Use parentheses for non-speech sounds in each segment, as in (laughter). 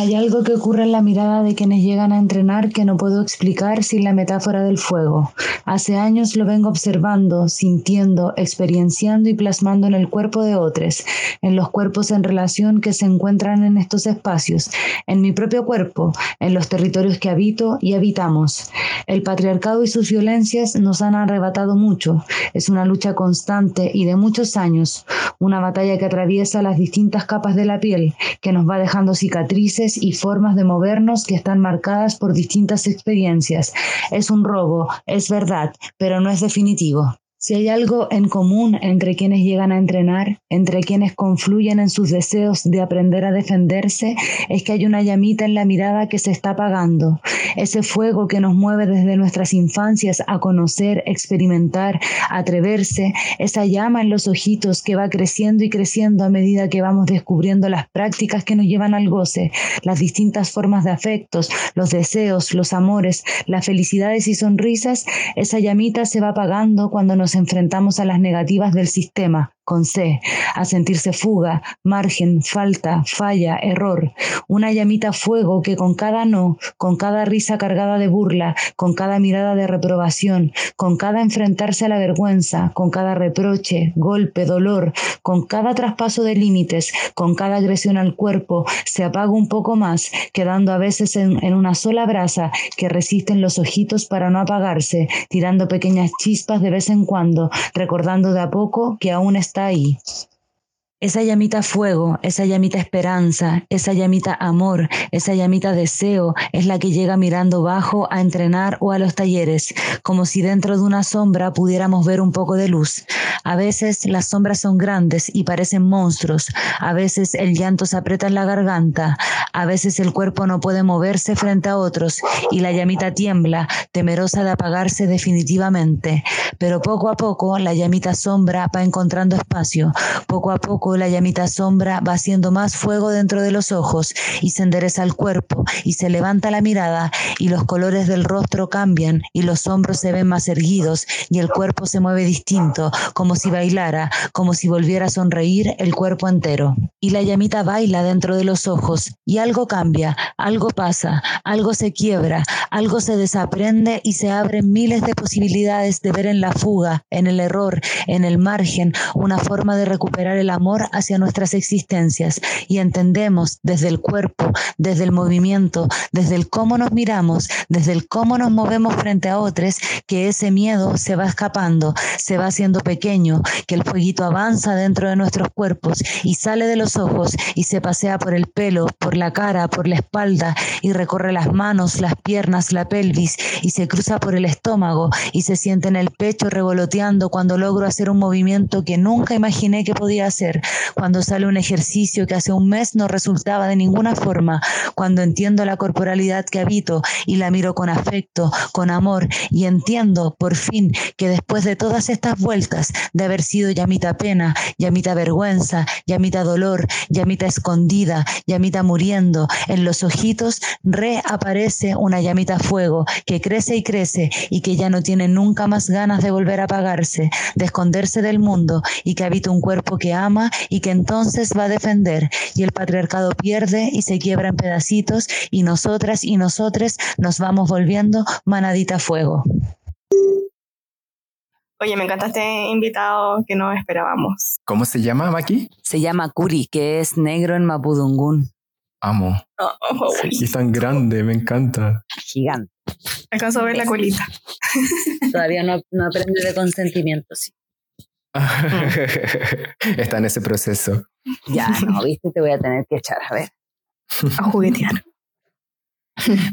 Hay algo que ocurre en la mirada de quienes llegan a entrenar que no puedo explicar sin la metáfora del fuego. Hace años lo vengo observando, sintiendo, experienciando y plasmando en el cuerpo de otros, en los cuerpos en relación que se encuentran en estos espacios, en mi propio cuerpo, en los territorios que habito y habitamos. El patriarcado y sus violencias nos han arrebatado mucho. Es una lucha constante y de muchos años, una batalla que atraviesa las distintas capas de la piel, que nos va dejando cicatrices y formas de movernos que están marcadas por distintas experiencias. Es un robo, es verdad, pero no es definitivo. Si hay algo en común entre quienes llegan a entrenar, entre quienes confluyen en sus deseos de aprender a defenderse, es que hay una llamita en la mirada que se está apagando. Ese fuego que nos mueve desde nuestras infancias a conocer, experimentar, atreverse, esa llama en los ojitos que va creciendo y creciendo a medida que vamos descubriendo las prácticas que nos llevan al goce, las distintas formas de afectos, los deseos, los amores, las felicidades y sonrisas, esa llamita se va apagando cuando nos enfrentamos a las negativas del sistema, con C, a sentirse fuga, margen, falta, falla, error, una llamita fuego que con cada no, con cada risa cargada de burla, con cada mirada de reprobación, con cada enfrentarse a la vergüenza, con cada reproche, golpe, dolor, con cada traspaso de límites, con cada agresión al cuerpo, se apaga un poco más, quedando a veces en, una sola brasa que resisten los ojitos para no apagarse, tirando pequeñas chispas de vez en cuando, recordando de a poco que aún está ahí. Esa llamita fuego, esa llamita esperanza, esa llamita amor, esa llamita deseo es la que llega mirando bajo a entrenar o a los talleres, como si dentro de una sombra pudiéramos ver un poco de luz. A veces las sombras son grandes y parecen monstruos, a veces el llanto se aprieta en la garganta, a veces el cuerpo no puede moverse frente a otros y la llamita tiembla, temerosa de apagarse definitivamente. Pero poco a poco la llamita sombra va encontrando espacio, poco a poco la llamita sombra va haciendo más fuego dentro de los ojos y se endereza el cuerpo y se levanta la mirada y los colores del rostro cambian y los hombros se ven más erguidos y el cuerpo se mueve distinto, como si bailara, como si volviera a sonreír el cuerpo entero. Y la llamita baila dentro de los ojos y algo cambia, algo pasa, algo se quiebra, algo se desaprende y se abren miles de posibilidades de ver en la fuga, en el error, en el margen, una forma de recuperar el amor hacia nuestras existencias y entendemos desde el cuerpo, desde el movimiento, desde el cómo nos miramos, desde el cómo nos movemos frente a otros, que ese miedo se va escapando, se va haciendo pequeño, que el fueguito avanza dentro de nuestros cuerpos y sale de los ojos y se pasea por el pelo, por la cara, por la espalda y recorre las manos, las piernas, la pelvis y se cruza por el estómago y se siente en el pecho revoloteando cuando logro hacer un movimiento que nunca imaginé que podía hacer, cuando sale un ejercicio que hace un mes no resultaba de ninguna forma, cuando entiendo la corporalidad que habito y la miro con afecto, con amor y entiendo por fin que después de todas estas vueltas de haber sido llamita pena, llamita vergüenza, llamita dolor, llamita escondida, llamita muriendo, en los ojitos reaparece una llamita fuego que crece y crece y que ya no tiene nunca más ganas de volver a apagarse, de esconderse del mundo y que habita un cuerpo que ama y que entonces va a defender y el patriarcado pierde y se quiebra en pedacitos y nosotras y nosotres nos vamos volviendo manadita fuego. Oye, me encanta este invitado que no esperábamos. ¿Cómo se llama, Maki? Se llama Kuri, que es negro en Mapudungún. Amo. Oh, y es tan grande, me encanta. Gigante. Alcanzo a ver la colita. Todavía no, no aprende de consentimiento, sí. (laughs) Está en ese proceso. Ya, no, viste, te voy a tener que echar a ver. A juguetear.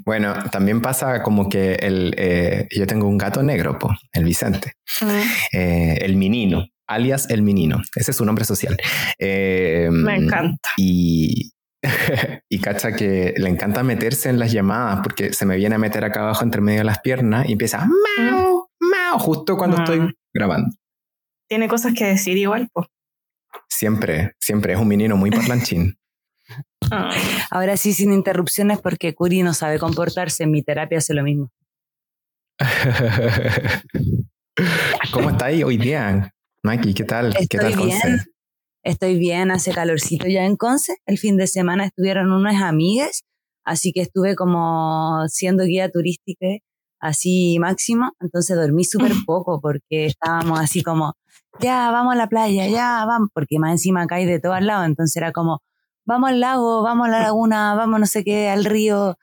Bueno, también pasa como que el, eh, yo tengo un gato negro, po, el Vicente, ah. eh, el menino, alias el menino, ese es su nombre social. Eh, Me encanta. Y, (laughs) y cacha que le encanta meterse en las llamadas porque se me viene a meter acá abajo entre medio de las piernas y empieza mao, mao, justo cuando estoy ah. grabando tiene cosas que decir igual, pues. Siempre, siempre es un menino muy parlanchín. (laughs) (laughs) Ahora sí, sin interrupciones, porque Curi no sabe comportarse. En mi terapia hace lo mismo. (laughs) ¿Cómo está ahí hoy día, Maki? ¿Qué tal? Estoy ¿Qué tal, bien. Estoy bien, hace calorcito ya en Conce. El fin de semana estuvieron unas amigas así que estuve como siendo guía turística así máximo, entonces dormí súper poco porque estábamos así como, ya, vamos a la playa, ya, vamos, porque más encima cae de todos lados, entonces era como, vamos al lago, vamos a la (laughs) laguna, vamos no sé qué, al río,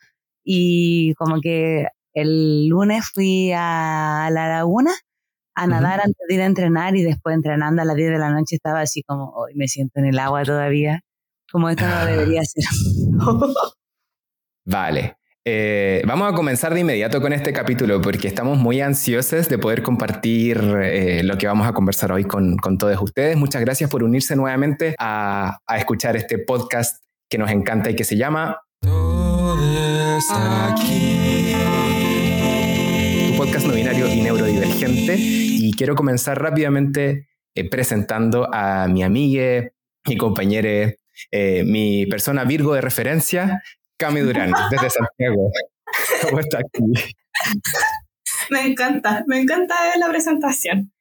y como que el lunes fui a la laguna a nadar antes de ir a entrenar y después entrenando a las 10 de la noche estaba así como, hoy me siento en el agua todavía, como esto no debería ser. (laughs) vale. Eh, vamos a comenzar de inmediato con este capítulo porque estamos muy ansiosos de poder compartir eh, lo que vamos a conversar hoy con, con, todos ustedes. Muchas gracias por unirse nuevamente a, a, escuchar este podcast que nos encanta y que se llama Todos aquí. Tu podcast no binario y neurodivergente. Y quiero comenzar rápidamente eh, presentando a mi amiga, mi compañera, mi persona Virgo de referencia, Cami Durán, desde Santiago. (laughs) ¿Cómo está aquí? Me encanta, me encanta la presentación.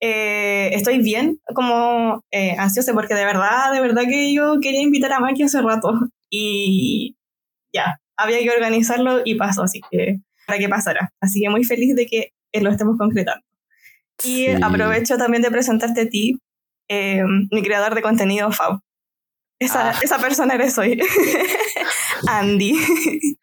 Eh, estoy bien, como eh, ansiosa, porque de verdad, de verdad que yo quería invitar a Maki hace rato y ya, había que organizarlo y pasó, así que para que pasara. Así que muy feliz de que lo estemos concretando. Y aprovecho también de presentarte a ti, eh, mi creador de contenido, Fab. Esa, ah. esa persona eres hoy. (laughs) Andy. (laughs)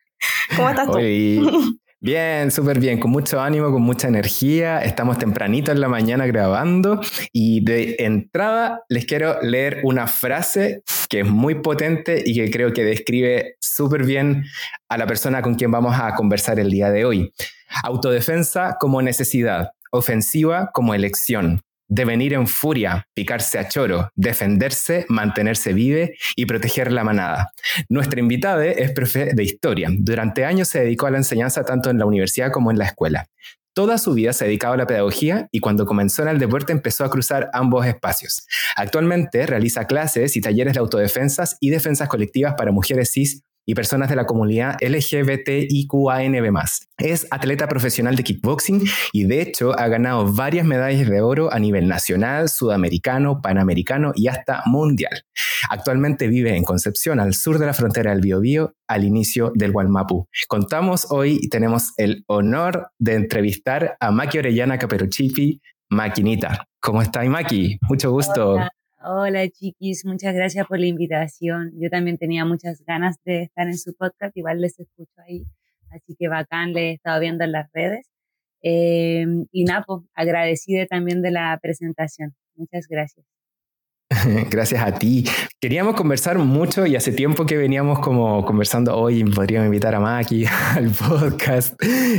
¿Cómo estás tú? (laughs) Bien, súper bien, con mucho ánimo, con mucha energía. Estamos tempranito en la mañana grabando y de entrada les quiero leer una frase que es muy potente y que creo que describe súper bien a la persona con quien vamos a conversar el día de hoy. Autodefensa como necesidad, ofensiva como elección, devenir en furia, picarse a choro, defenderse, mantenerse vive y proteger la manada. Nuestra invitada es profe de historia. Durante años se dedicó a la enseñanza tanto en la universidad como en la escuela. Toda su vida se ha dedicado a la pedagogía y cuando comenzó en el deporte empezó a cruzar ambos espacios. Actualmente realiza clases y talleres de autodefensas y defensas colectivas para mujeres cis y personas de la comunidad LGBTIQANB+. Es atleta profesional de kickboxing y de hecho ha ganado varias medallas de oro a nivel nacional, sudamericano, panamericano y hasta mundial. Actualmente vive en Concepción, al sur de la frontera del Biobío, al inicio del Gualmapu. Contamos hoy y tenemos el honor de entrevistar a Maki Orellana Caperuchipi, Maquinita. ¿Cómo está, Maki? Mucho gusto. Chiquis, muchas gracias por la invitación. Yo también tenía muchas ganas de estar en su podcast, igual les escucho ahí, así que bacán, les he estado viendo en las redes. Em, y Napo, pues, agradecida también de la presentación. Muchas gracias. (laughs) Gracias a ti. Queríamos conversar mucho y hace tiempo que veníamos como conversando hoy, podríamos invitar a Maki (laughs) al podcast.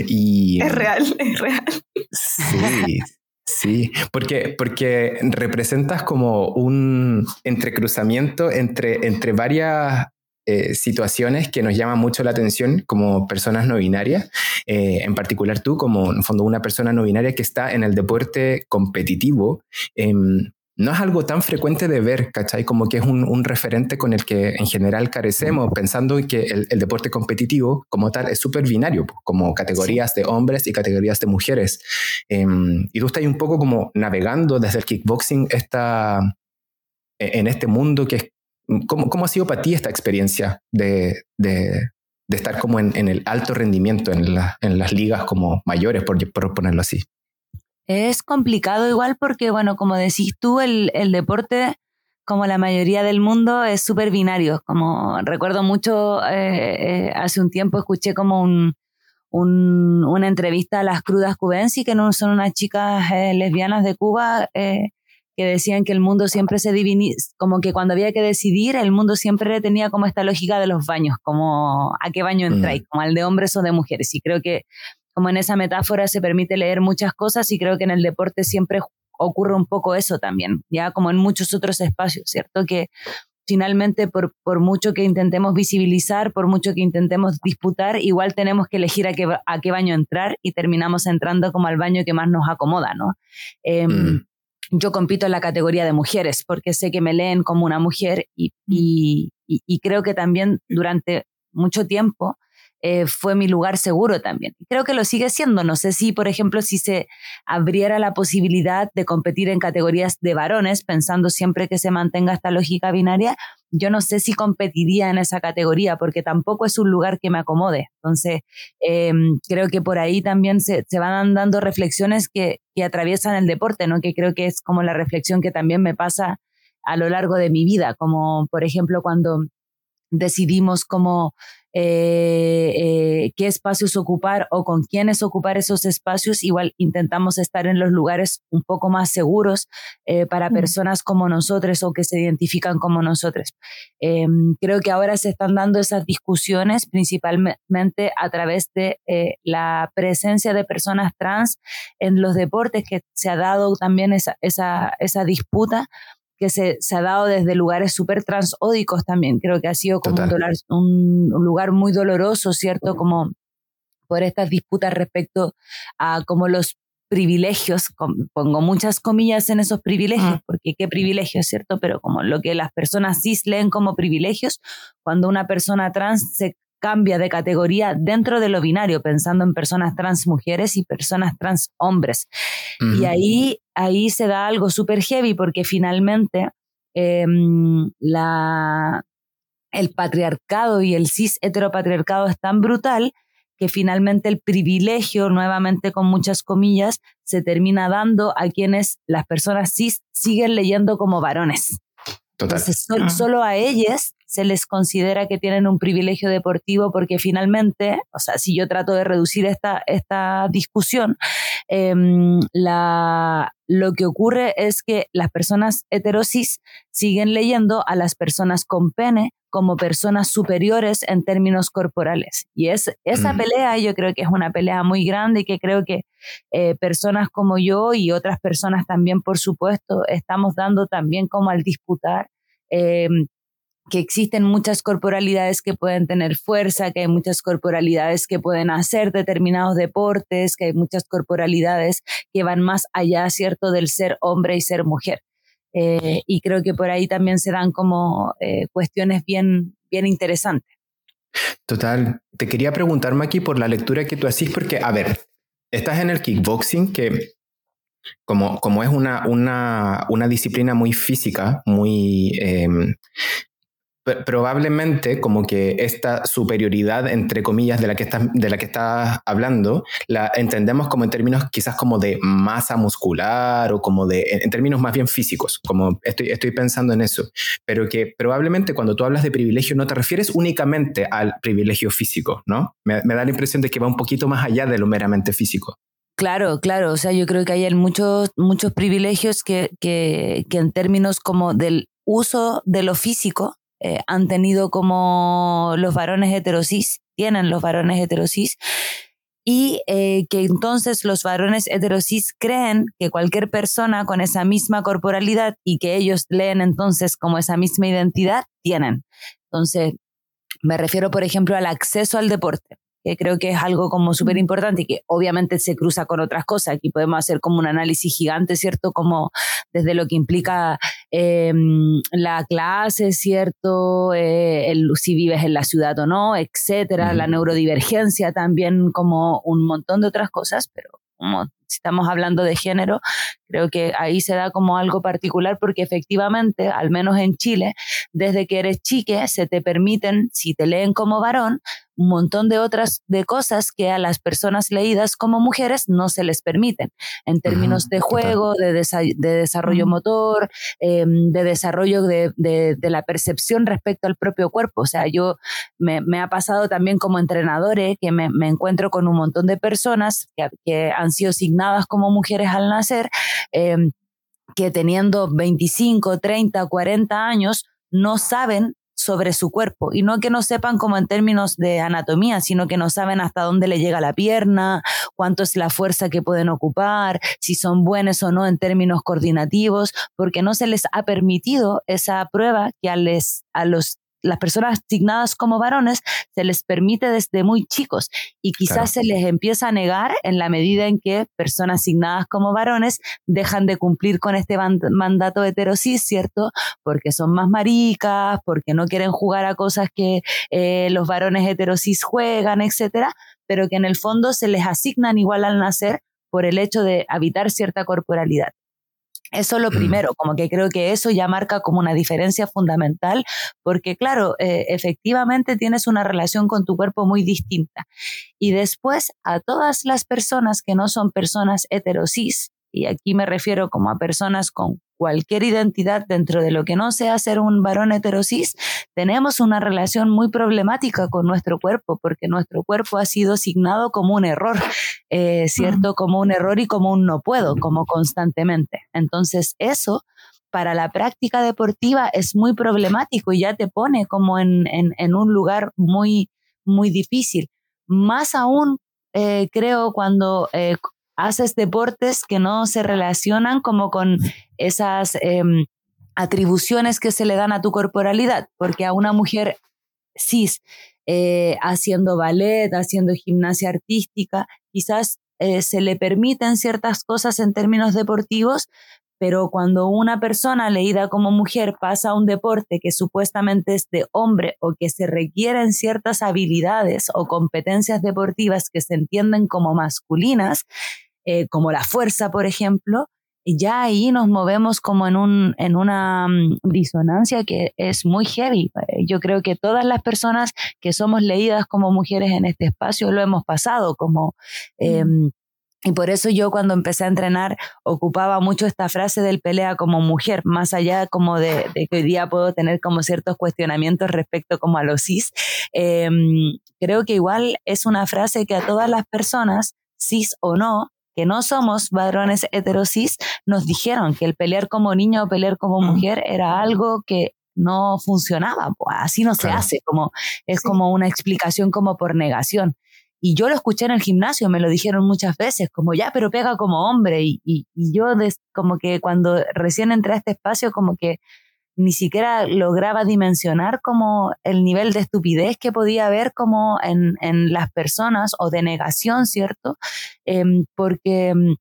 Y... Es real, es real. Sí, Sí, porque, porque representas como un entrecruzamiento entre, entre varias eh, situaciones que nos llaman mucho la atención como personas no binarias, eh, en particular tú como en fondo una persona no binaria que está en el deporte competitivo, em, no es algo tan frecuente de ver, ¿cachai? Como que es un, referente con el que en general carecemos, pensando que el, deporte competitivo como tal es súper binario, como categorías de hombres y categorías de mujeres. Em, y tú estás un poco como navegando desde el kickboxing esta, e, en este mundo que es... ¿Cómo, cómo ha sido para ti esta experiencia de, de, de estar como en, en, el alto rendimiento en, la, en las ligas como mayores, por, por ponerlo así? Es complicado igual porque, bueno, como decís tú, el, el deporte, como la mayoría del mundo, es súper binario. Como recuerdo mucho, eh, eh, hace un tiempo escuché como un, un, una entrevista a las crudas cubensi, que no son unas chicas eh, lesbianas de Cuba, que decían que el mundo siempre se divinía, como que cuando había que decidir, el mundo siempre tenía como esta lógica de los baños, como a qué baño entráis, mm. como al de hombres o de mujeres. Y creo que como en esa metáfora se permite leer muchas cosas y creo que en el deporte siempre ocurre un poco eso también, ya como en muchos otros espacios, ¿cierto? Que finalmente por, por mucho que intentemos visibilizar, por mucho que intentemos disputar, igual tenemos que elegir a qué, a qué baño entrar y terminamos entrando como al baño que más nos acomoda, ¿no? Em, mm. Yo compito en la categoría de mujeres porque sé que me leen como una mujer y, y, y creo que también durante mucho tiempo eh, fue mi lugar seguro también. Creo que lo sigue siendo. No sé si, por ejemplo, si se abriera la posibilidad de competir en categorías de varones, pensando siempre que se mantenga esta lógica binaria, yo no sé si competiría en esa categoría porque tampoco es un lugar que me acomode. Entonces, em, creo que por ahí también se, se van dando reflexiones que, que, atraviesan el deporte, ¿no? Que creo que es como la reflexión que también me pasa a lo largo de mi vida, como por ejemplo cuando decidimos cómo eh, eh, qué espacios ocupar o con quiénes ocupar esos espacios, igual intentamos estar en los lugares un poco más seguros eh, para personas como nosotros o que se identifican como nosotros. Em, creo que ahora se están dando esas discusiones principalmente a través de la presencia de personas trans en los deportes, que se ha dado también esa, esa, esa disputa que se, se, ha dado desde lugares súper transódicos también. Creo que ha sido como un, un, lugar muy doloroso, ¿cierto? Como por estas disputas respecto a como los privilegios, pongo muchas comillas en esos privilegios, porque qué privilegios, ¿cierto? Pero como lo que las personas cis leen como privilegios, cuando una persona trans se cambia de categoría dentro de lo binario, pensando en personas trans mujeres y personas trans hombres. Y ahí, ahí se da algo súper heavy porque finalmente em, la, el patriarcado y el cis heteropatriarcado es tan brutal que finalmente el privilegio, nuevamente con muchas comillas, se termina dando a quienes las personas cis siguen leyendo como varones. Entonces, ah. solo a ellas se les considera que tienen un privilegio deportivo porque finalmente, o sea, si yo trato de reducir esta, esta discusión, em, la, lo que ocurre es que las personas heterosis siguen leyendo a las personas con pene como personas superiores en términos corporales. Y es, esa mm. pelea yo creo que es una pelea muy grande y que creo que eh, personas como yo y otras personas también, por supuesto, estamos dando también como al disputar em, que existen muchas corporalidades que pueden tener fuerza, que hay muchas corporalidades que pueden hacer determinados deportes, que hay muchas corporalidades que van más allá, ¿cierto?, del ser hombre y ser mujer. Eh, y creo que por ahí también se dan como eh, cuestiones bien, bien interesantes. Total. Te quería preguntar, Maki, por la lectura que tú haces, porque, a ver, estás en el kickboxing, que como, como es una, una, una disciplina muy física, muy, em, probablemente como que esta superioridad, entre comillas, de la que estás, de la que estás hablando, la entendemos como en términos quizás como de masa muscular o como de, en, términos más bien físicos, como estoy, estoy pensando en eso, pero que probablemente cuando tú hablas de privilegio no te refieres únicamente al privilegio físico, ¿no? Me, da la impresión de que va un poquito más allá de lo meramente físico. Claro, claro. O sea, yo creo que hay muchos, muchos privilegios que, que, que en términos como del uso de lo físico, eh, han tenido como los varones heterosis, tienen los varones heterosis, y eh, que entonces los varones heterosis creen que cualquier persona con esa misma corporalidad y que ellos leen entonces como esa misma identidad, tienen. Entonces, me refiero, por ejemplo, al acceso al deporte que creo que es algo como súper importante y que obviamente se cruza con otras cosas. Aquí podemos hacer como un análisis gigante, ¿cierto? Como desde lo que implica em, la clase, ¿cierto? Eh, el, si vives en la ciudad o no, etcétera, la neurodivergencia también, como un montón de otras cosas, pero como si estamos hablando de género, creo que ahí se da como algo particular porque efectivamente, al menos en Chile, desde que eres chique, se te permiten, si te leen como varón, un montón de otras de cosas que a las personas leídas como mujeres no se les permiten. En términos de juego, de, de, desarrollo motor, em, de desarrollo de, de, la percepción respecto al propio cuerpo. O sea, yo me, me ha pasado también como entrenadores que me, me, encuentro con un montón de personas que, que han sido como mujeres al nacer, em, que teniendo 25, 30, 40 años, no saben sobre su cuerpo. Y no que no sepan como en términos de anatomía, sino que no saben hasta dónde le llega la pierna, cuánto es la fuerza que pueden ocupar, si son buenos o no en términos coordinativos, porque no se les ha permitido esa prueba que a, les, a los las personas asignadas como varones se les permite desde muy chicos y quizás se les empieza a negar en la medida en que personas asignadas como varones dejan de cumplir con este mandato heterosis, ¿cierto? Porque son más maricas, porque no quieren jugar a cosas que eh, los varones heterosis juegan, etcétera, pero que en el fondo se les asignan igual al nacer por el hecho de habitar cierta corporalidad. Eso es lo primero, como que creo que eso ya marca como una diferencia fundamental, porque claro, eh, efectivamente tienes una relación con tu cuerpo muy distinta. Y después, a todas las personas que no son personas heterosis, y aquí me refiero como a personas con cualquier identidad dentro de lo que no sea ser un varón heterosis, tenemos una relación muy problemática con nuestro cuerpo, porque nuestro cuerpo ha sido asignado como un error, eh, ¿cierto? Como un error y como un no puedo, como constantemente. Entonces, eso para la práctica deportiva es muy problemático y ya te pone como en, un lugar muy, muy difícil. Más aún, eh, creo, cuando eh, haces deportes que no se relacionan como con esas em, atribuciones que se le dan a tu corporalidad, porque a una mujer cis eh, haciendo ballet, haciendo gimnasia artística, quizás eh, se le permiten ciertas cosas en términos deportivos, pero cuando una persona leída como mujer pasa a un deporte que supuestamente es de hombre o que se requieren ciertas habilidades o competencias deportivas que se entienden como masculinas, eh, como la fuerza, por ejemplo, ya ahí nos movemos como en, un, en una mm, disonancia que es muy heavy. Eh, yo creo que todas las personas que somos leídas como mujeres en este espacio lo hemos pasado como... Em, y por eso yo cuando empecé a entrenar ocupaba mucho esta frase del pelea como mujer, más allá como de, que hoy día puedo tener como ciertos cuestionamientos respecto como a los cis. Em, creo que igual es una frase que a todas las personas, cis o no, que no somos varones heterosis, nos dijeron que el pelear como niño o pelear como mujer era algo que no funcionaba, pues así no se hace, como es como una explicación como por negación. Y yo lo escuché en el gimnasio, me lo dijeron muchas veces, como ya, pero pega como hombre. Y, y, yo como que cuando recién entré a este espacio, como que ni siquiera lograba dimensionar como el nivel de estupidez que podía haber como en, en las personas o de negación, ¿cierto? Em, porque em,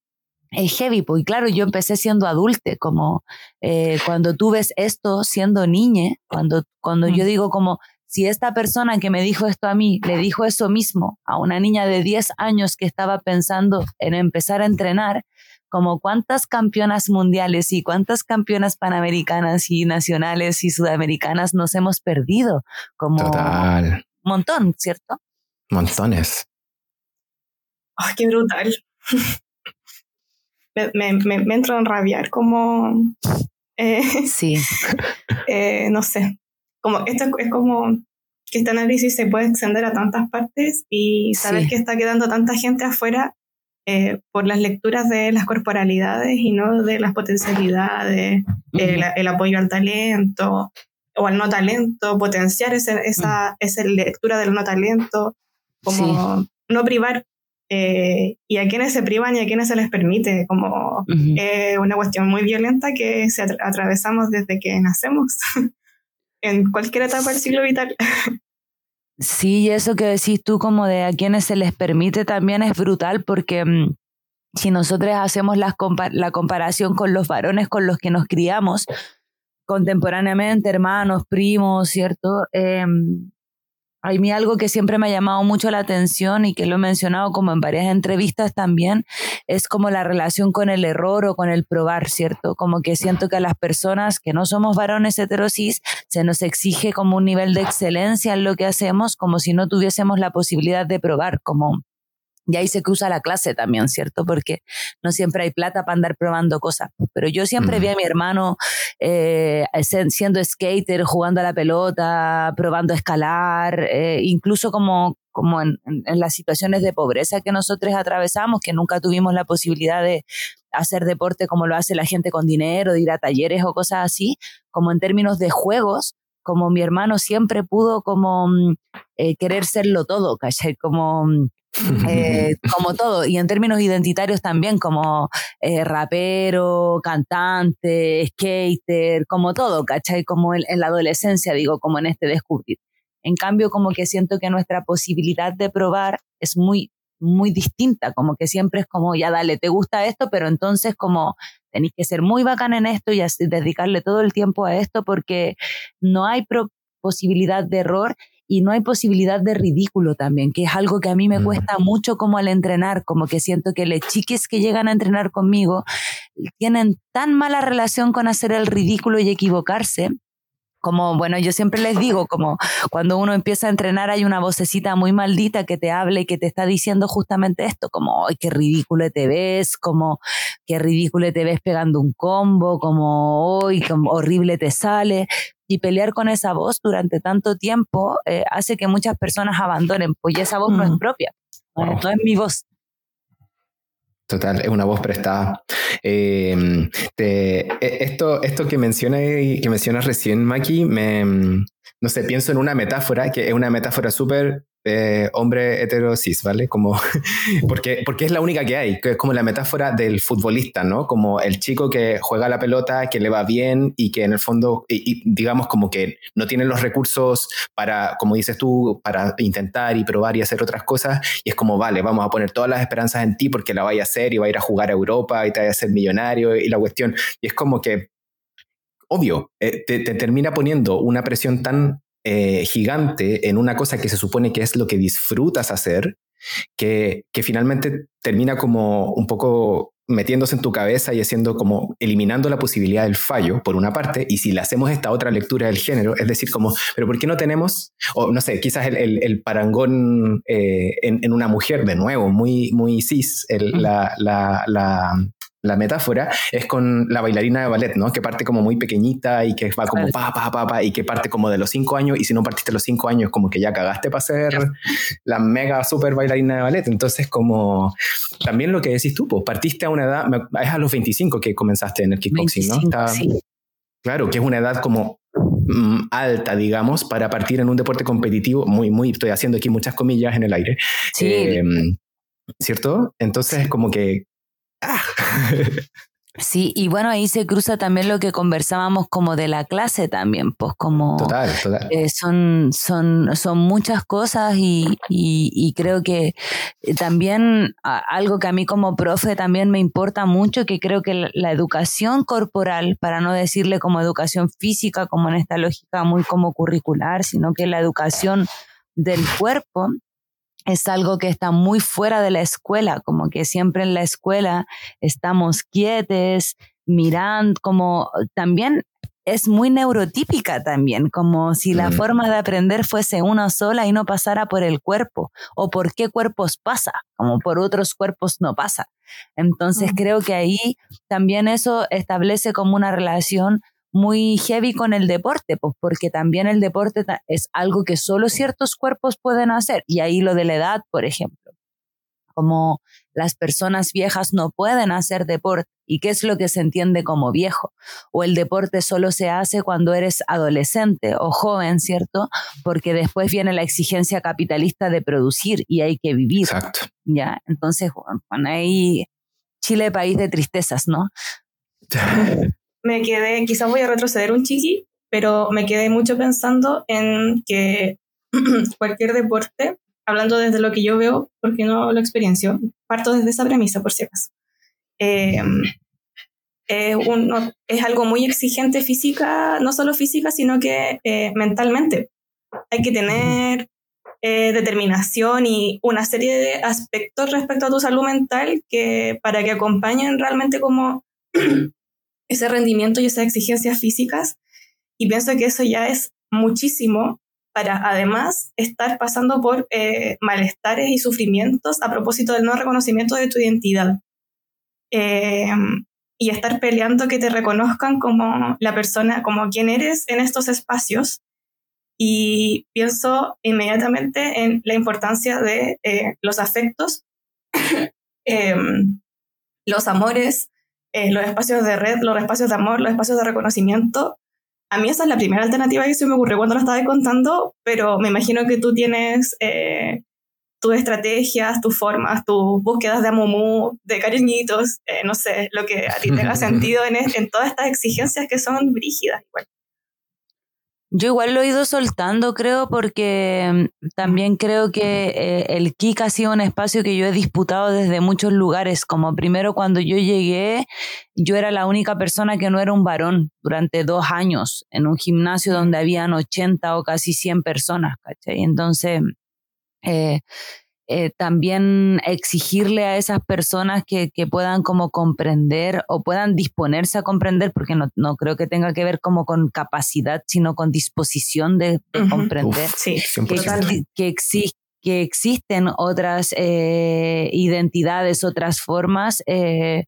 es heavy, pues, y claro, yo empecé siendo adulte, como eh, cuando tú ves esto siendo niña, cuando, cuando yo mm. digo como, si esta persona que me dijo esto a mí le dijo eso mismo a una niña de 10 años que estaba pensando en empezar a entrenar, como cuántas campeonas mundiales y cuántas campeonas panamericanas y nacionales y sudamericanas nos hemos perdido. Como un montón, ¿cierto? Montones. ¡Ay, qué brutal! (laughs) me, me, me, entro en rabiar como... Eh, sí. (laughs) Eh, no sé. Como esto es como que este análisis se puede extender a tantas partes y saber que está quedando tanta gente afuera eh, por las lecturas de las corporalidades y no de las potencialidades, el, apoyo al talento o al no talento, potenciar esa, esa lectura del no talento, como no privar. Eh, y a quienes se privan y a quienes se les permite, como una cuestión muy violenta que se atravesamos desde que nacemos, (laughs) en cualquier etapa del ciclo vital. (laughs) Sí, eso que decís tú como de a quienes se les permite también es brutal porque mm, si nosotros hacemos la comparación con los varones con los que nos criamos contemporáneamente, hermanos, primos, ¿cierto? Em, a mí algo que siempre me ha llamado mucho la atención y que lo he mencionado como en varias entrevistas también, es como la relación con el error o con el probar, ¿cierto? Como que siento que a las personas que no somos varones heterosis se nos exige como un nivel de excelencia en lo que hacemos, como si no tuviésemos la posibilidad de probar, como y ahí se cruza la clase también, ¿cierto? Porque no siempre hay plata para andar probando cosas. Pero yo siempre vi a mi hermano eh, siendo skater, jugando a la pelota, probando a escalar, eh, incluso como, como en, en, las situaciones de pobreza que nosotros atravesamos, que nunca tuvimos la posibilidad de hacer deporte como lo hace la gente con dinero, de ir a talleres o cosas así, como en términos de juegos, como mi hermano siempre pudo como mm, eh, querer serlo todo, ¿cachai? Como mm, Eh, (laughs) como todo, y en términos identitarios también, como eh, rapero, cantante, skater, como todo, ¿cachai? Como en, la adolescencia, digo, como en este descubrir. En cambio, como que siento que nuestra posibilidad de probar es muy, muy distinta, como que siempre es como, ya dale, te gusta esto, pero entonces como tenéis que ser muy bacán en esto y así, dedicarle todo el tiempo a esto porque no hay posibilidad de error y no hay posibilidad de ridículo también, que es algo que a mí me cuesta mucho como al entrenar, como que siento que las chiques que llegan a entrenar conmigo tienen tan mala relación con hacer el ridículo y equivocarse como, bueno, yo siempre les digo, como cuando uno empieza a entrenar hay una vocecita muy maldita que te habla y que te está diciendo justamente esto, como, ay, qué ridículo te ves, como, qué ridículo te ves pegando un combo, como, hoy, como horrible te sale. Y pelear con esa voz durante tanto tiempo eh, hace que muchas personas abandonen, pues esa voz no es propia, no es mi voz. Total, es una voz prestada. Em, e, esto, esto que, menciona, que mencionas recién, Maki, me, no sé, pienso en una metáfora que es una metáfora súper eh, hombre hetero cis, ¿vale? Como, (laughs) porque, porque es la única que hay, que es como la metáfora del futbolista, ¿no? Como el chico que juega la pelota, que le va bien y que en el fondo, y, digamos como que no tiene los recursos para, como dices tú, para intentar y probar y hacer otras cosas, y es como, vale, vamos a poner todas las esperanzas en ti porque la vaya a hacer y va a ir a jugar a Europa y te vaya a ser millonario y la cuestión, y es como que obvio, eh, te, termina poniendo una presión tan eh, gigante en una cosa que se supone que es lo que disfrutas hacer, que, que finalmente termina como un poco metiéndose en tu cabeza y haciendo como eliminando la posibilidad del fallo, por una parte, y si le hacemos esta otra lectura del género, es decir, como, pero ¿por qué no tenemos, o no sé, quizás el, el, parangón eh, en, en, una mujer, de nuevo, muy, muy cis, el, la, la, la, la metáfora es con la bailarina de ballet, ¿no? Que parte como muy pequeñita y que va como pa, pa, pa, pa, y que parte como de los cinco años, y si no partiste los cinco años, como que ya cagaste para ser la mega super bailarina de ballet. Entonces, como también lo que decís tú, pues partiste a una edad, es a los 25 que comenzaste en el kickboxing, ¿no? Claro, que es una edad como mm, alta, digamos, para partir en un deporte competitivo, muy, muy, estoy haciendo aquí muchas comillas en el aire. Sí. Em, ¿Cierto? Entonces, como que (laughs) Sí, y bueno, ahí se cruza también lo que conversábamos como de la clase también, pues como total, total. Eh, son, son, son muchas cosas y, y, creo que también algo que a mí como profe también me importa mucho, que creo que la, la, educación corporal, para no decirle como educación física, como en esta lógica muy como curricular, sino que la educación del cuerpo es algo que está muy fuera de la escuela, como que siempre en la escuela estamos quietes, mirando, como también es muy neurotípica también, como si la mm. forma de aprender fuese una sola y no pasara por el cuerpo, o por qué cuerpos pasa, como por otros cuerpos no pasa. Entonces mm. creo que ahí también eso establece como una relación muy heavy con el deporte, pues porque también el deporte es algo que solo ciertos cuerpos pueden hacer. Y ahí lo de la edad, por ejemplo, como las personas viejas no pueden hacer deporte. ¿Y qué es lo que se entiende como viejo? O el deporte solo se hace cuando eres adolescente o joven, ¿cierto? Porque después viene la exigencia capitalista de producir y hay que vivir. Exacto. Ya, entonces, bueno, ahí Chile, país de tristezas, ¿no? (laughs) me quedé, quizás voy a retroceder un chiqui, pero me quedé mucho pensando en que (clears throat) cualquier deporte, hablando desde lo que yo veo, porque no lo experiencio, parto desde esa premisa, por si acaso. Em, es, algo muy exigente física, no solo física, sino que eh, mentalmente. Hay que tener eh, determinación y una serie de aspectos respecto a tu salud mental que para que acompañen realmente como (clears throat) ese rendimiento y esas exigencias físicas. Y pienso que eso ya es muchísimo para además estar pasando por eh, malestares y sufrimientos a propósito del no reconocimiento de tu identidad. Em, y estar peleando que te reconozcan como la persona, como quien eres en estos espacios. Y pienso inmediatamente en la importancia de eh, los afectos, (coughs) em, los amores, eh, los espacios de red, los espacios de amor, los espacios de reconocimiento. A mí esa es la primera alternativa que se me ocurrió cuando lo estaba contando, pero me imagino que tú tienes eh, tus estrategias, tus formas, tus búsquedas de amumu, de cariñitos, eh, no sé, lo que a ti tenga (laughs) sentido en, en todas estas exigencias que son brígidas igual. Yo igual lo he ido soltando, creo, porque mm, también creo que eh, el KIK ha sido un espacio que yo he disputado desde muchos lugares. Como primero cuando yo llegué, yo era la única persona que no era un varón durante dos años en un gimnasio donde habían 80 o casi 100 personas, ¿cachai? Entonces, eh, eh, también exigirle a esas personas que, que, puedan como comprender o puedan disponerse a comprender, porque no, no, creo que tenga que ver como con capacidad, sino con disposición de, comprender sí, que, que, que, existen otras eh, identidades, otras formas. Eh,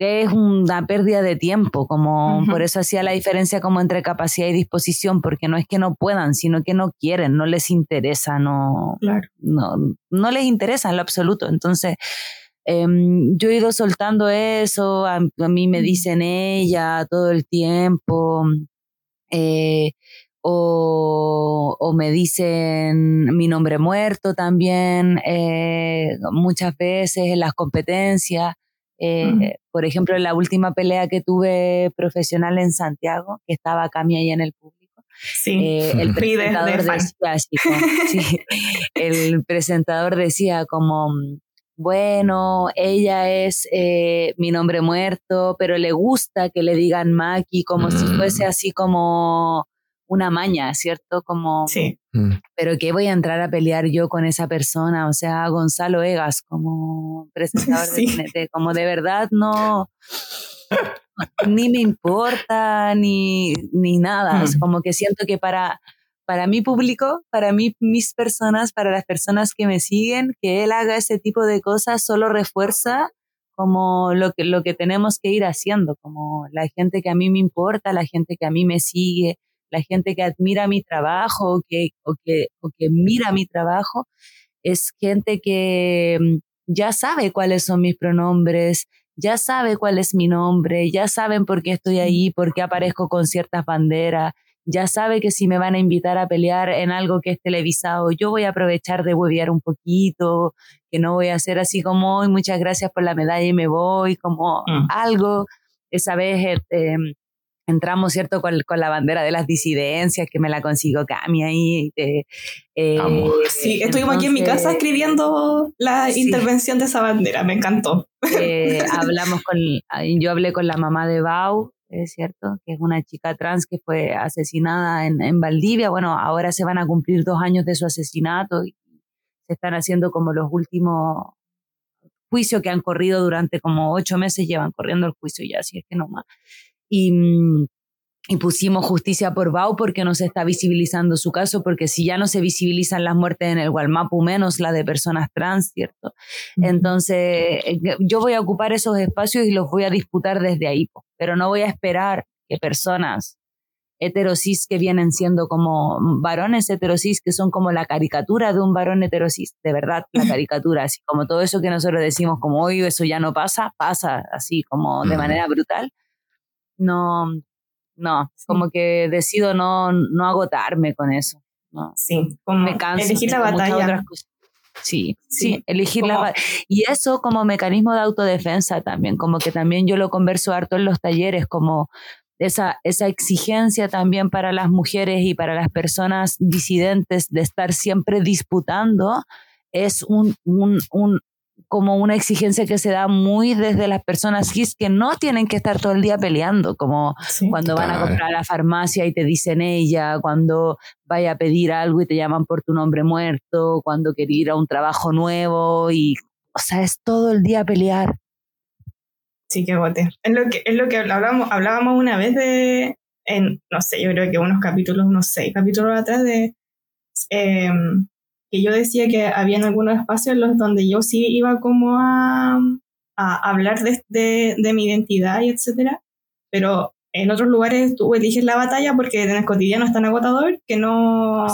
es una pérdida de tiempo, como por eso hacía la diferencia como entre capacidad y disposición, porque no es que no puedan, sino que no quieren, no les interesa, no, no, no les interesa en lo absoluto. Entonces, em, yo he ido soltando eso, a, mí me dicen ella todo el tiempo, eh, o, o, me dicen mi nombre muerto también, eh, muchas veces en las competencias. Eh, por ejemplo, en la última pelea que tuve profesional en Santiago, que estaba Cami ahí en el público, eh, el (laughs) presentador decía (laughs) el presentador decía como bueno, ella es eh, mi nombre muerto, pero le gusta que le digan Maki como si fuese mm. así como una maña, ¿cierto? Como, sí. Mm. pero que voy a entrar a pelear yo con esa persona, o sea, Gonzalo Egas como presentador de (laughs) TNT, como de verdad no, ni me importa, ni, ni nada, es mm. como que siento que para, para mi público, para mí, mis personas, para las personas que me siguen, que él haga ese tipo de cosas solo refuerza como lo que, lo que tenemos que ir haciendo, como la gente que a mí me importa, la gente que a mí me sigue, la gente que admira mi trabajo o que, o que, o que mira mi trabajo, es gente que mm, ya sabe cuáles son mis pronombres, ya sabe cuál es mi nombre, ya saben por qué estoy ahí, por qué aparezco con ciertas banderas, ya sabe que si me van a invitar a pelear en algo que es televisado, yo voy a aprovechar de huevear un poquito, que no voy a hacer así como, hoy muchas gracias por la medalla y me voy, como mm. algo. Esa vez eh, entramos, ¿cierto?, con, con, la bandera de las disidencias, que me la consigo Cami ahí. Eh, sí, estuvimos aquí en mi casa escribiendo la intervención de esa bandera, me encantó. Eh, (laughs) hablamos con, yo hablé con la mamá de Bau, es cierto, que es una chica trans que fue asesinada en, en Valdivia. Bueno, ahora se van a cumplir dos años de su asesinato y se están haciendo como los últimos juicios que han corrido durante como ocho meses, llevan corriendo el juicio ya, así es que no más y, mm, y pusimos justicia por Bau porque no se está visibilizando su caso, porque si ya no se visibilizan las muertes en el Gualmapu, menos la de personas trans, ¿cierto? Entonces, eh, yo voy a ocupar esos espacios y los voy a disputar desde ahí, pero no voy a esperar que personas heterosis que vienen siendo como varones heterosis que son como la caricatura de un varón heterosis, de verdad, la caricatura, así como todo eso que nosotros decimos como hoy eso ya no pasa, pasa así como de manera brutal no, no, como que decido no, no agotarme con eso. No. Sí, como me canso. Elegir la batalla. Sí, sí, elegir la batalla. Y eso como mecanismo de autodefensa también, como que también yo lo converso harto en los talleres, como esa, esa exigencia también para las mujeres y para las personas disidentes de estar siempre disputando es un, un, un, como una exigencia que se da muy desde las personas cis que no tienen que estar todo el día peleando, como cuando van a comprar a la farmacia y te dicen ella, cuando vaya a pedir algo y te llaman por tu nombre muerto, cuando quieres ir a un trabajo nuevo y, o sea, es todo el día pelear. Sí, qué bote. Es lo que, es lo que hablábamos, hablábamos una vez de, en, no sé, yo creo que unos capítulos, unos seis capítulos atrás de... Em, que yo decía que había algunos espacios en los donde yo sí iba como a, a hablar de, de, mi identidad y etcétera, pero en otros lugares tú eliges la batalla porque en el cotidiano es tan agotador que no,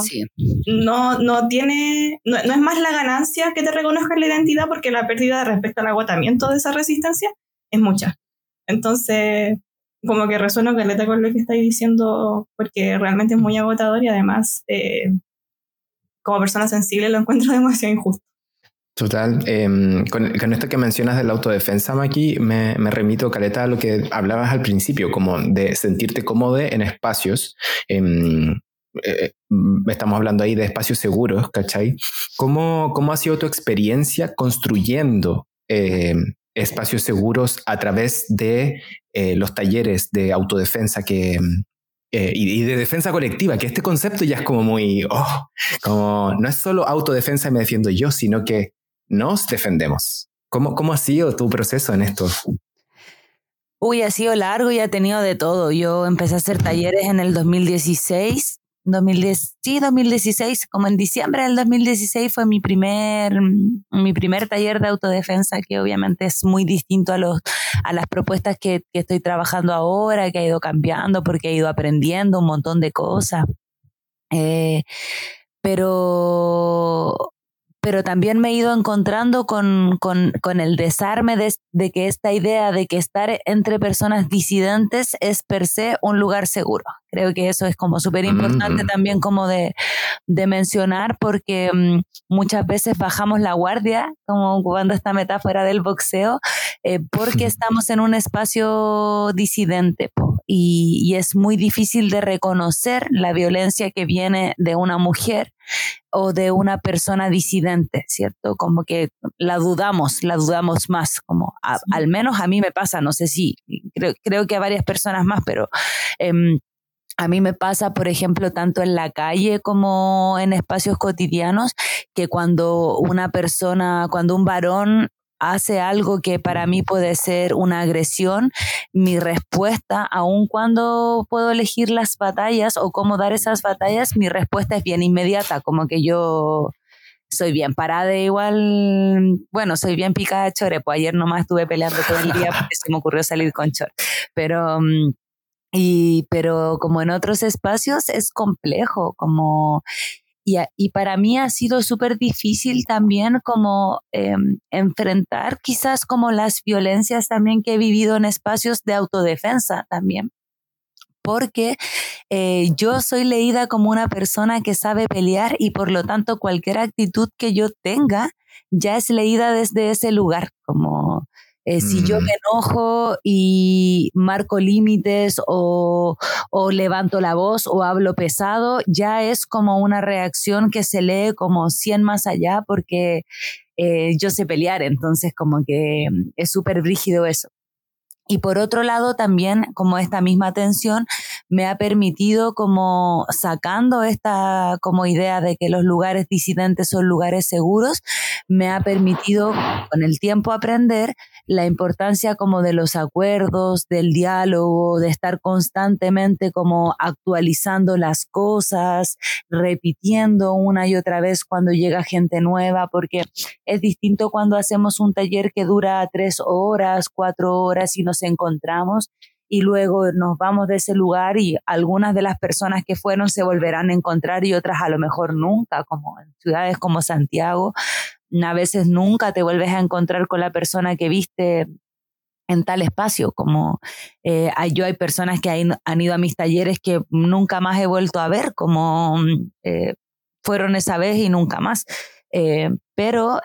no, no tiene, no, es más la ganancia que te reconozcan la identidad porque la pérdida respecto al agotamiento de esa resistencia es mucha. Entonces, como que resueno caleta con lo que estáis diciendo porque realmente es muy agotador y además eh, como persona sensible lo encuentro (laughs) demasiado injusto. Total. Em, con, esto que mencionas de la autodefensa, Maki, me, remito, Caleta, a lo que hablabas al principio, como de sentirte cómodo en espacios. Em, eh, mm, estamos hablando ahí de espacios seguros, ¿cachai? ¿Cómo, cómo ha sido tu experiencia construyendo em, espacios seguros a través de eh, los talleres de autodefensa que, eh, y, de defensa colectiva, que este concepto ya es como muy, oh, como no es solo autodefensa y me defiendo yo, sino que nos defendemos. ¿Cómo, cómo ha sido tu proceso en esto? Uy, ha sido largo y ha tenido de todo. Yo empecé a hacer talleres en el 2016. 2010, sí, 2016, como en diciembre del 2016 fue mi primer, mi primer taller de autodefensa, que obviamente es muy distinto a, los, a las propuestas que, que estoy trabajando ahora, que ha ido cambiando porque he ido aprendiendo un montón de cosas. Eh, pero pero también me he ido encontrando con, con, con el desarme de, de, que esta idea de que estar entre personas disidentes es per se un lugar seguro. Creo que eso es como súper importante mm. también como de, de mencionar porque mm, muchas veces bajamos la guardia, como cuando esta metáfora del boxeo, eh, porque (laughs) estamos en un espacio disidente y, y es muy difícil de reconocer la violencia que viene de una mujer o de una persona disidente, ¿cierto? Como que la dudamos, la dudamos más, como al menos a mí me pasa, no sé si, creo, creo que a varias personas más, pero... Em, a mí me pasa, por ejemplo, tanto en la calle como en espacios cotidianos, que cuando una persona, cuando un varón hace algo que para mí puede ser una agresión, mi respuesta, aun cuando puedo elegir las batallas o cómo dar esas batallas, mi respuesta es bien inmediata, como que yo soy bien parada igual, bueno, soy bien picada de chore, pues ayer nomás estuve peleando todo el día porque se me ocurrió salir con chore, pero... Y, pero como en otros espacios es complejo, como y, para mí ha sido súper difícil también como em, enfrentar quizás como las violencias también que he vivido en espacios de autodefensa también. Porque eh, yo soy leída como una persona que sabe pelear y por lo tanto cualquier actitud que yo tenga ya es leída desde ese lugar, como eh, si yo mm. me enojo y marco límites o, o, levanto la voz o hablo pesado, ya es como una reacción que se lee como 100 más allá porque eh, yo sé pelear, entonces como que es súper rígido eso. Y por otro lado, también como esta misma tensión me ha permitido como sacando esta como idea de que los lugares disidentes son lugares seguros, me ha permitido con el tiempo aprender la importancia como de los acuerdos, del diálogo, de estar constantemente como actualizando las cosas, repitiendo una y otra vez cuando llega gente nueva, porque es distinto cuando hacemos un taller que dura tres horas, cuatro horas y nos encontramos y luego nos vamos de ese lugar y algunas de las personas que fueron se volverán a encontrar y otras a lo mejor nunca, como en ciudades como Santiago, a veces nunca te vuelves a encontrar con la persona que viste en tal espacio, como eh, yo hay personas que han, ido a mis talleres que nunca más he vuelto a ver, como eh, fueron esa vez y nunca más. Eh, pero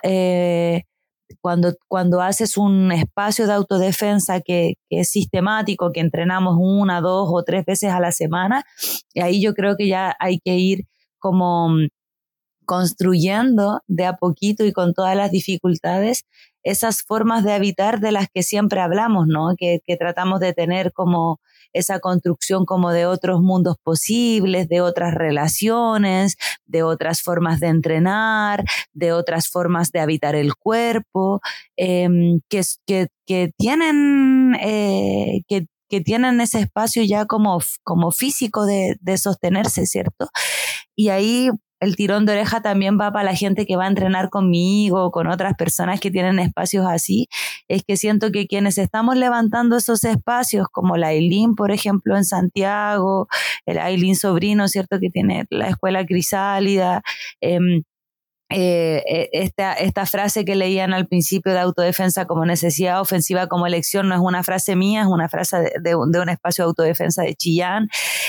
cuando, cuando haces un espacio de autodefensa que, que, es sistemático, que entrenamos una, dos o tres veces a la semana, ahí yo creo que ya hay que ir como construyendo de a poquito y con todas las dificultades esas formas de habitar de las que siempre hablamos, ¿no? Que, tratamos de tener como esa construcción como de otros mundos posibles, de otras relaciones, de otras formas de entrenar, de otras formas de habitar el cuerpo, em, que, que, que, tienen, eh, que, que tienen ese espacio ya como, como físico de, de sostenerse, ¿cierto? Y ahí el tirón de oreja también va para la gente que va a entrenar conmigo, con otras personas que tienen espacios así, es que siento que quienes estamos levantando esos espacios, como la Eileen, por ejemplo, en Santiago, el Eileen sobrino, ¿cierto? Que tiene la escuela Crisálida, em, eh, esta, esta frase que leían al principio de autodefensa como necesidad ofensiva como elección no es una frase mía, es una frase de, un espacio de autodefensa de Chillán.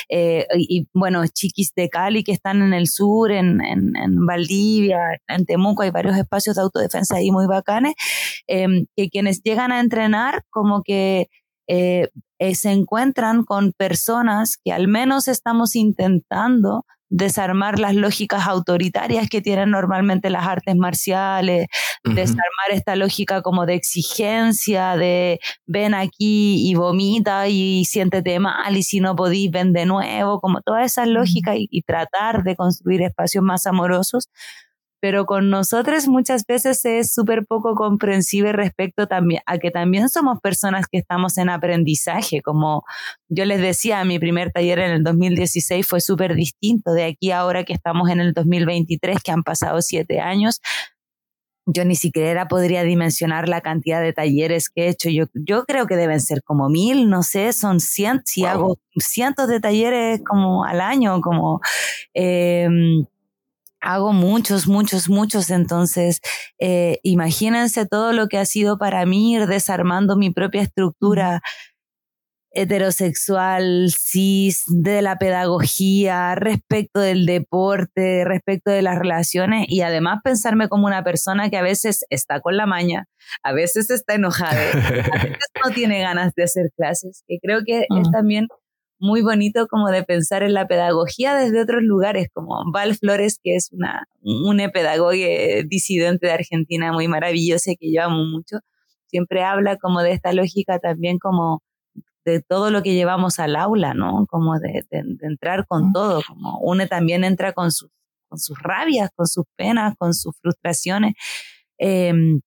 Eh, y, bueno, chiquis de Cali que están en el sur, en, en, Valdivia, en Temuco, hay varios espacios de autodefensa ahí muy bacanes, em, que quienes llegan a entrenar como que se encuentran con personas que al menos estamos intentando desarmar las lógicas autoritarias que tienen normalmente las artes marciales, desarmar esta lógica como de exigencia, de ven aquí y vomita y siéntete mal y si no podís ven de nuevo, como toda esa lógica y, y tratar de construir espacios más amorosos pero con nosotros muchas veces es súper poco comprensible respecto también a que también somos personas que estamos en aprendizaje, como yo les decía, mi primer taller en el 2016 fue súper distinto de aquí ahora que estamos en el 2023, que han pasado siete años. Yo ni siquiera podría dimensionar la cantidad de talleres que he hecho. Yo, yo creo que deben ser como mil, no sé, son cientos, si hago cientos de talleres como al año, como... Eh, hago muchos, muchos, muchos, entonces eh, imagínense todo lo que ha sido para mí ir desarmando mi propia estructura heterosexual, cis, de la pedagogía, respecto del deporte, respecto de las relaciones y además pensarme como una persona que a veces está con la maña, a veces está enojada, a veces (laughs) no tiene ganas de hacer clases, que creo que es mm. también muy bonito como de pensar en la pedagogía desde otros lugares, como Val Flores, que es una, una pedagoga disidente de Argentina muy maravillosa que yo amo mucho, siempre habla como de esta lógica también como de todo lo que llevamos al aula, ¿no? Como de, entrar con todo, como une también entra con sus, con sus rabias, con sus penas, con sus frustraciones. Em,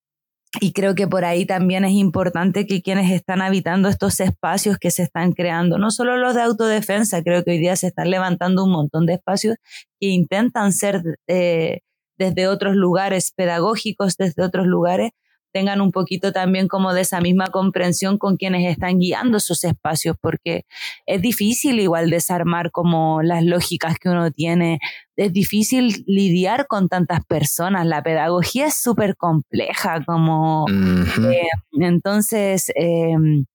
y creo que por ahí también es importante que quienes están habitando estos espacios que se están creando, no solo los de autodefensa, creo que hoy día se están levantando un montón de espacios que intentan ser eh, desde otros lugares pedagógicos, desde otros lugares, tengan un poquito también como de esa misma comprensión con quienes están guiando esos espacios, porque es difícil igual desarmar como las lógicas que uno tiene, es difícil lidiar con tantas personas, la pedagogía es súper compleja, como eh, entonces... Em,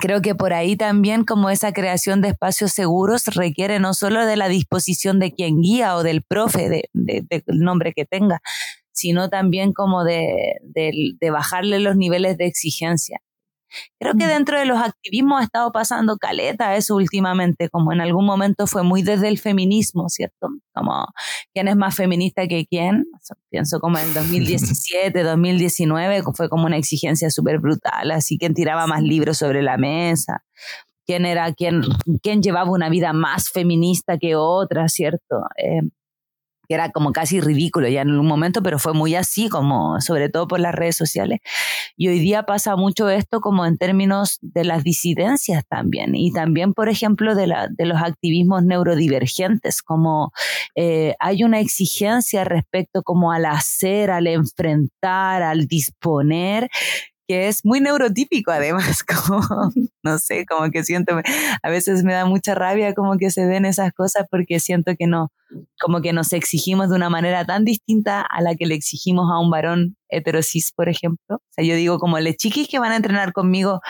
creo que por ahí también como esa creación de espacios seguros requiere no solo de la disposición de quien guía o del profe, del nombre que tenga, sino también como de, bajarle los niveles de exigencia. Creo que mm. dentro de los activismos ha estado pasando caleta eso últimamente, como en algún momento fue muy desde el feminismo, ¿cierto? Como quién es más feminista que quién. Pienso como en 2017, 2019, fue como una exigencia súper brutal, así que tiraba más libros sobre la mesa, quién era, quién, quién llevaba una vida más feminista que otra, ¿cierto? Eh, que era como casi ridículo ya en un momento, pero fue muy así, como sobre todo por las redes sociales. Y hoy día pasa mucho esto como en términos de las disidencias también, y también, por ejemplo, de, la, de los activismos neurodivergentes, como eh, hay una exigencia respecto como al hacer, al enfrentar, al disponer, que es muy neurotípico además, (laughs) como, no sé, como que siento, a veces me da mucha rabia como que se ven esas cosas porque siento que no, como que nos exigimos de una manera tan distinta a la que le exigimos a un varón heterosis, por ejemplo. Yo digo como le chiquis que van a entrenar conmigo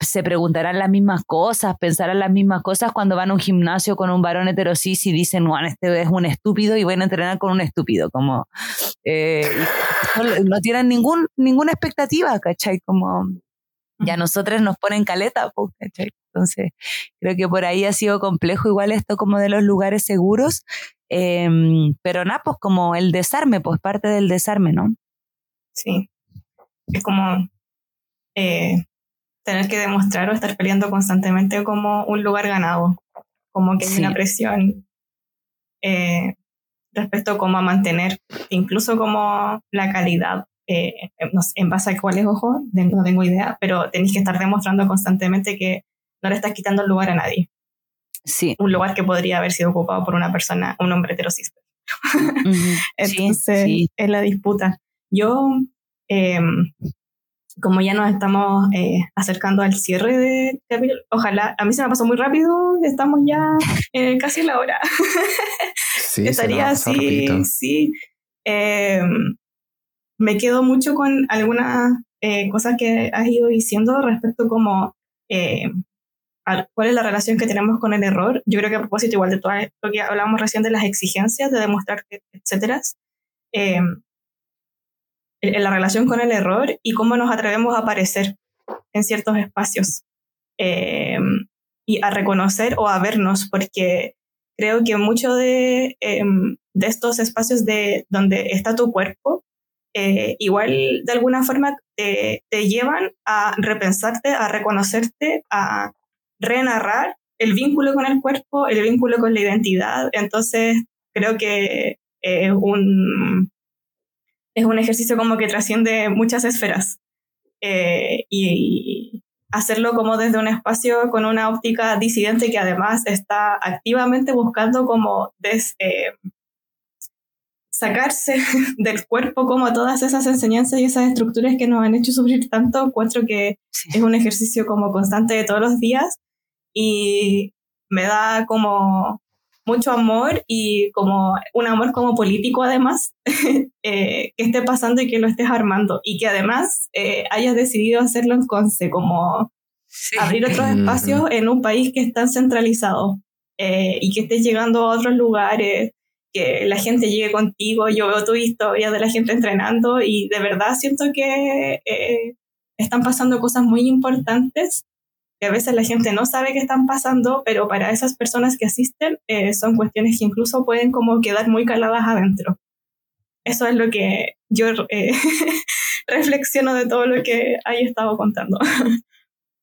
se preguntarán las mismas cosas, pensarán las mismas cosas cuando van a un gimnasio con un varón heterosis y dicen, bueno, este es un estúpido y van a entrenar con un estúpido, como eh, (laughs) no, tienen ningún, ninguna expectativa, ¿cachai? Como ya nosotros nos ponen caleta, ¿cachai? Entonces, creo que por ahí ha sido complejo igual esto como de los lugares seguros, em, pero nada, pues como el desarme, pues parte del desarme, ¿no? Sí, es como... Eh, tener que demostrar o estar peleando constantemente como un lugar ganado, como que hay una presión eh, respecto a cómo mantener, incluso como la calidad, eh, en base a cuáles ojos, no tengo idea, pero tenéis que estar demostrando constantemente que no le estás quitando el lugar a nadie. Sí. Un lugar que podría haber sido ocupado por una persona, un hombre heterosis. (laughs) Entonces, sí, es la disputa. Yo, eh, como ya nos estamos eh, acercando al cierre de capítulo, ojalá, a mí se me pasó muy rápido, estamos ya (laughs) casi en la hora. Sí, Estaría así, sí. em, me quedo mucho con algunas eh, cosas que has ido diciendo respecto como em, cuál es la relación que tenemos con el error. Yo creo que a propósito igual de todo lo que hablábamos recién de las exigencias, de demostrar, etcétera, eh, en la relación con el error y cómo nos atrevemos a aparecer en ciertos espacios eh, y a reconocer o a vernos, porque creo que mucho de, eh, de estos espacios de donde está tu cuerpo, eh, igual de alguna forma te, te, llevan a repensarte, a reconocerte, a renarrar el vínculo con el cuerpo, el vínculo con la identidad. Entonces, creo que es un, es un ejercicio como que trasciende muchas esferas. Eh, y, hacerlo como desde un espacio con una óptica disidente que además está activamente buscando como des, eh, sacarse (laughs) del cuerpo como todas esas enseñanzas y esas estructuras que nos han hecho sufrir tanto, encuentro que es un ejercicio como constante de todos los días y me da como mucho amor y como un amor como político además, (laughs) eh, que esté pasando y que lo estés armando y que además eh, hayas decidido hacerlo en Conce, como abrir otros espacios en un país que es tan centralizado eh, y que estés llegando a otros lugares, que la gente llegue contigo, yo veo tu historia de la gente entrenando y de verdad siento que están pasando cosas muy importantes que a veces la gente no sabe que están pasando, pero para esas personas que asisten eh, son cuestiones que incluso pueden como quedar muy caladas adentro. Eso es lo que yo eh, (laughs) reflexiono de todo lo que hay estado contando.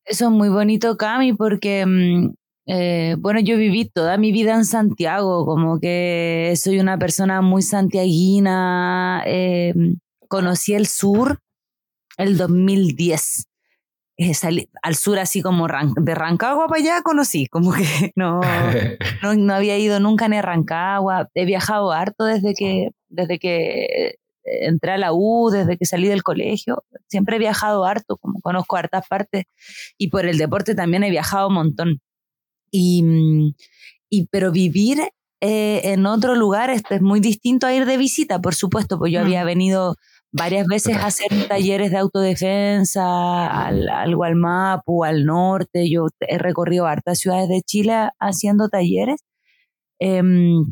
Eso es muy bonito, Cami, porque, mm, eh, bueno, yo viví toda mi vida en Santiago, como que soy una persona muy santiaguina, conocí el sur el 2010 eh, al sur así como de Rancagua para allá conocí, como que (laughs) (laughs) no, no, había ido nunca ni a Rancagua, he viajado harto desde que, desde que eh, entré a la U, desde que salí del colegio, siempre he viajado harto, como conozco hartas partes y por el deporte también he viajado un montón. Y, y pero vivir eh, en otro lugar este es muy distinto a ir de visita, por supuesto, pues yo había mm. venido varias veces hacer talleres de autodefensa al, al Gualmapu, al norte. Yo he recorrido hartas ciudades de Chile haciendo talleres, em,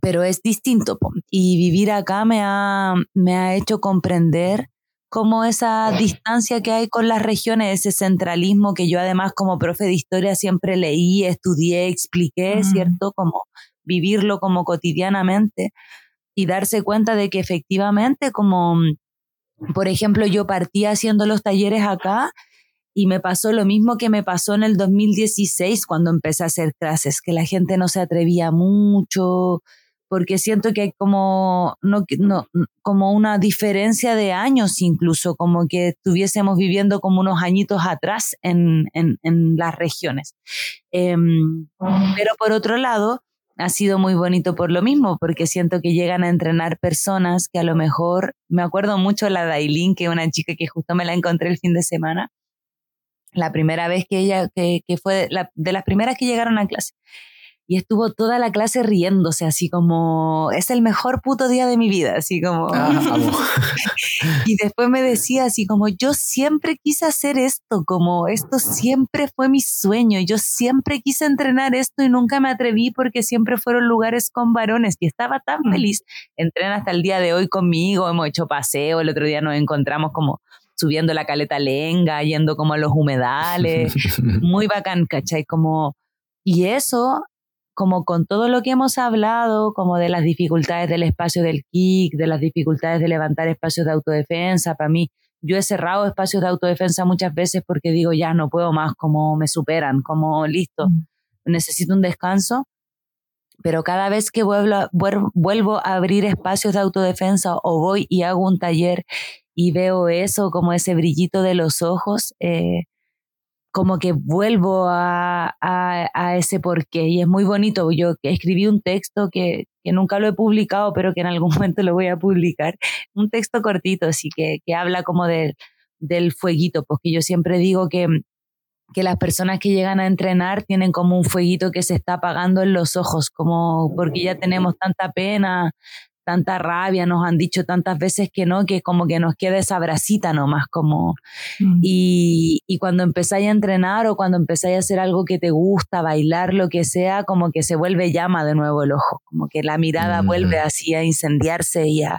pero es distinto. Y vivir acá me ha, me ha hecho comprender cómo esa distancia que hay con las regiones, ese centralismo que yo además como profe de historia siempre leí, estudié, expliqué, ¿cierto? Como vivirlo como cotidianamente y darse cuenta de que efectivamente, como por ejemplo yo partí haciendo los talleres acá y me pasó lo mismo que me pasó en el 2016 cuando empecé a hacer clases, que la gente no se atrevía mucho, porque siento que hay como, no, no, como una diferencia de años incluso, como que estuviésemos viviendo como unos añitos atrás en, en, en las regiones. Em, pero por otro lado, ha sido muy bonito por lo mismo, porque siento que llegan a entrenar personas que a lo mejor, me acuerdo mucho la Dailin, que es una chica que justo me la encontré el fin de semana, la primera vez que ella, que, fue de las primeras que llegaron a clase y estuvo toda la clase riéndose, así como, es el mejor puto día de mi vida, así como... Ah, (laughs) y después me decía así como, yo siempre quise hacer esto, como esto siempre fue mi sueño, yo siempre quise entrenar esto y nunca me atreví porque siempre fueron lugares con varones y estaba tan mm. feliz. Entrena hasta el día de hoy conmigo, hemos hecho paseo, el otro día nos encontramos como subiendo la caleta lenga, yendo como a los humedales, (laughs) muy bacán, ¿cachai? Como... Y eso como con todo lo que hemos hablado, como de las dificultades del espacio del kick, de las dificultades de levantar espacios de autodefensa, para mí, yo he cerrado espacios de autodefensa muchas veces porque digo, ya no puedo más, como me superan, como listo, mm. necesito un descanso. Pero cada vez que vuelvo, vuelvo a abrir espacios de autodefensa o voy y hago un taller y veo eso, como ese brillito de los ojos, eh, como que vuelvo a, a, ese porqué y es muy bonito. Yo escribí un texto que, que, nunca lo he publicado, pero que en algún (laughs) momento lo voy a publicar, un texto cortito, así que, que habla como de, del fueguito, porque yo siempre digo que, que las personas que llegan a entrenar tienen como un fueguito que se está apagando en los ojos, como porque ya tenemos tanta pena, tanta rabia, nos han dicho tantas veces que no, que como que nos queda esa bracita nomás, como, mm. y, y, cuando empezáis a entrenar o cuando empezáis a hacer algo que te gusta, bailar, lo que sea, como que se vuelve llama de nuevo el ojo, como que la mirada mm. vuelve así a incendiarse y a,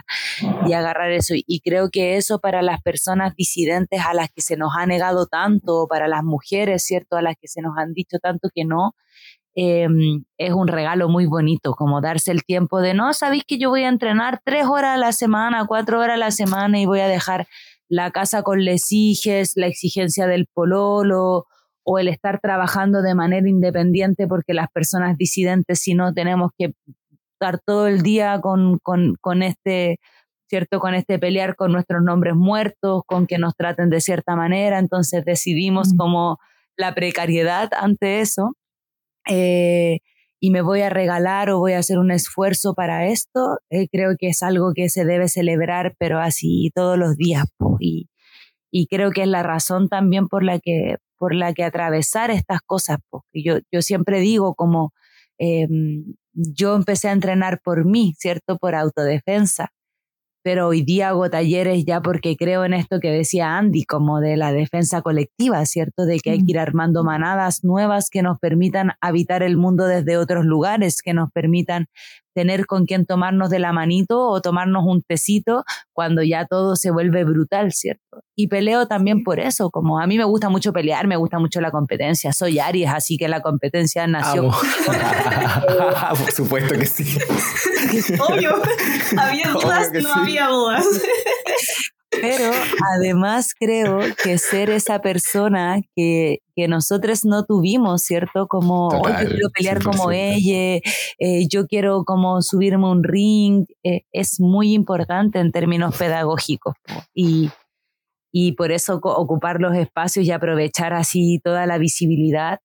y agarrar eso. Y creo que eso para las personas disidentes a las que se nos ha negado tanto, para las mujeres, ¿cierto? A las que se nos han dicho tanto que no, Em, es un regalo muy bonito, como darse el tiempo de, no, sabéis que yo voy a entrenar tres horas a la semana, cuatro horas a la semana y voy a dejar la casa con les hijes, la exigencia del pololo o el estar trabajando de manera independiente porque las personas disidentes si no tenemos que estar todo el día con, con, con este, ¿cierto? Con este pelear con nuestros nombres muertos, con que nos traten de cierta manera, entonces decidimos como la precariedad ante eso eh, y me voy a regalar o voy a hacer un esfuerzo para esto, eh, creo que es algo que se debe celebrar, pero así todos los días. y, y, creo que es la razón también por la que, por la que atravesar estas cosas. porque yo, yo siempre digo como em, yo empecé a entrenar por mí, ¿cierto? Por autodefensa pero hoy día hago talleres ya porque creo en esto que decía Andy, como de la defensa colectiva, ¿cierto? De que hay que ir armando manadas nuevas que nos permitan habitar el mundo desde otros lugares, que nos permitan tener con quien tomarnos de la manito o tomarnos un tecito cuando ya todo se vuelve brutal, ¿cierto? Y peleo también por eso, como a mí me gusta mucho pelear, me gusta mucho la competencia, soy Aries, así que la competencia nació. (laughs) (laughs) por supuesto que sí. (laughs) Obvio, (laughs) había dudas, no había dudas. Pero además creo que ser esa persona que, que nosotros no tuvimos, ¿cierto? Como, yo quiero pelear como ella, eh, yo quiero como subirme un ring, eh, es muy importante en términos pedagógicos. Y, y por eso ocupar los espacios y aprovechar así toda la visibilidad,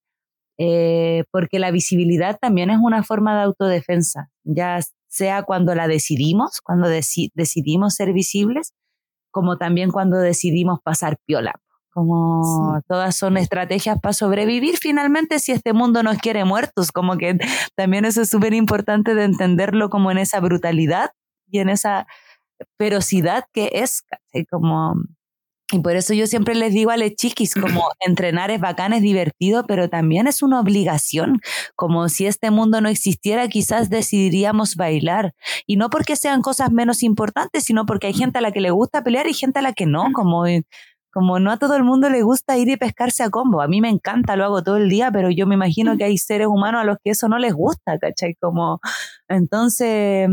eh, porque la visibilidad también es una forma de autodefensa, ya sea cuando la decidimos, cuando decidimos ser visibles, como también cuando decidimos pasar piola. Como todas son estrategias para sobrevivir finalmente si este mundo nos quiere muertos, como que también eso es súper importante de entenderlo como en esa brutalidad y en esa ferocidad que es, como y por eso yo siempre les digo a los chiquis, como (clears throat) entrenar es bacán, es divertido, pero también es una obligación. Como si este mundo no existiera, quizás decidiríamos bailar. Y no porque sean cosas menos importantes, sino porque hay gente a la que le gusta pelear y gente a la que no. Como, como no a todo el mundo le gusta ir y pescarse a combo. A mí me encanta, lo hago todo el día, pero yo me imagino que hay seres humanos a los que eso no les gusta, ¿cachai? Como, entonces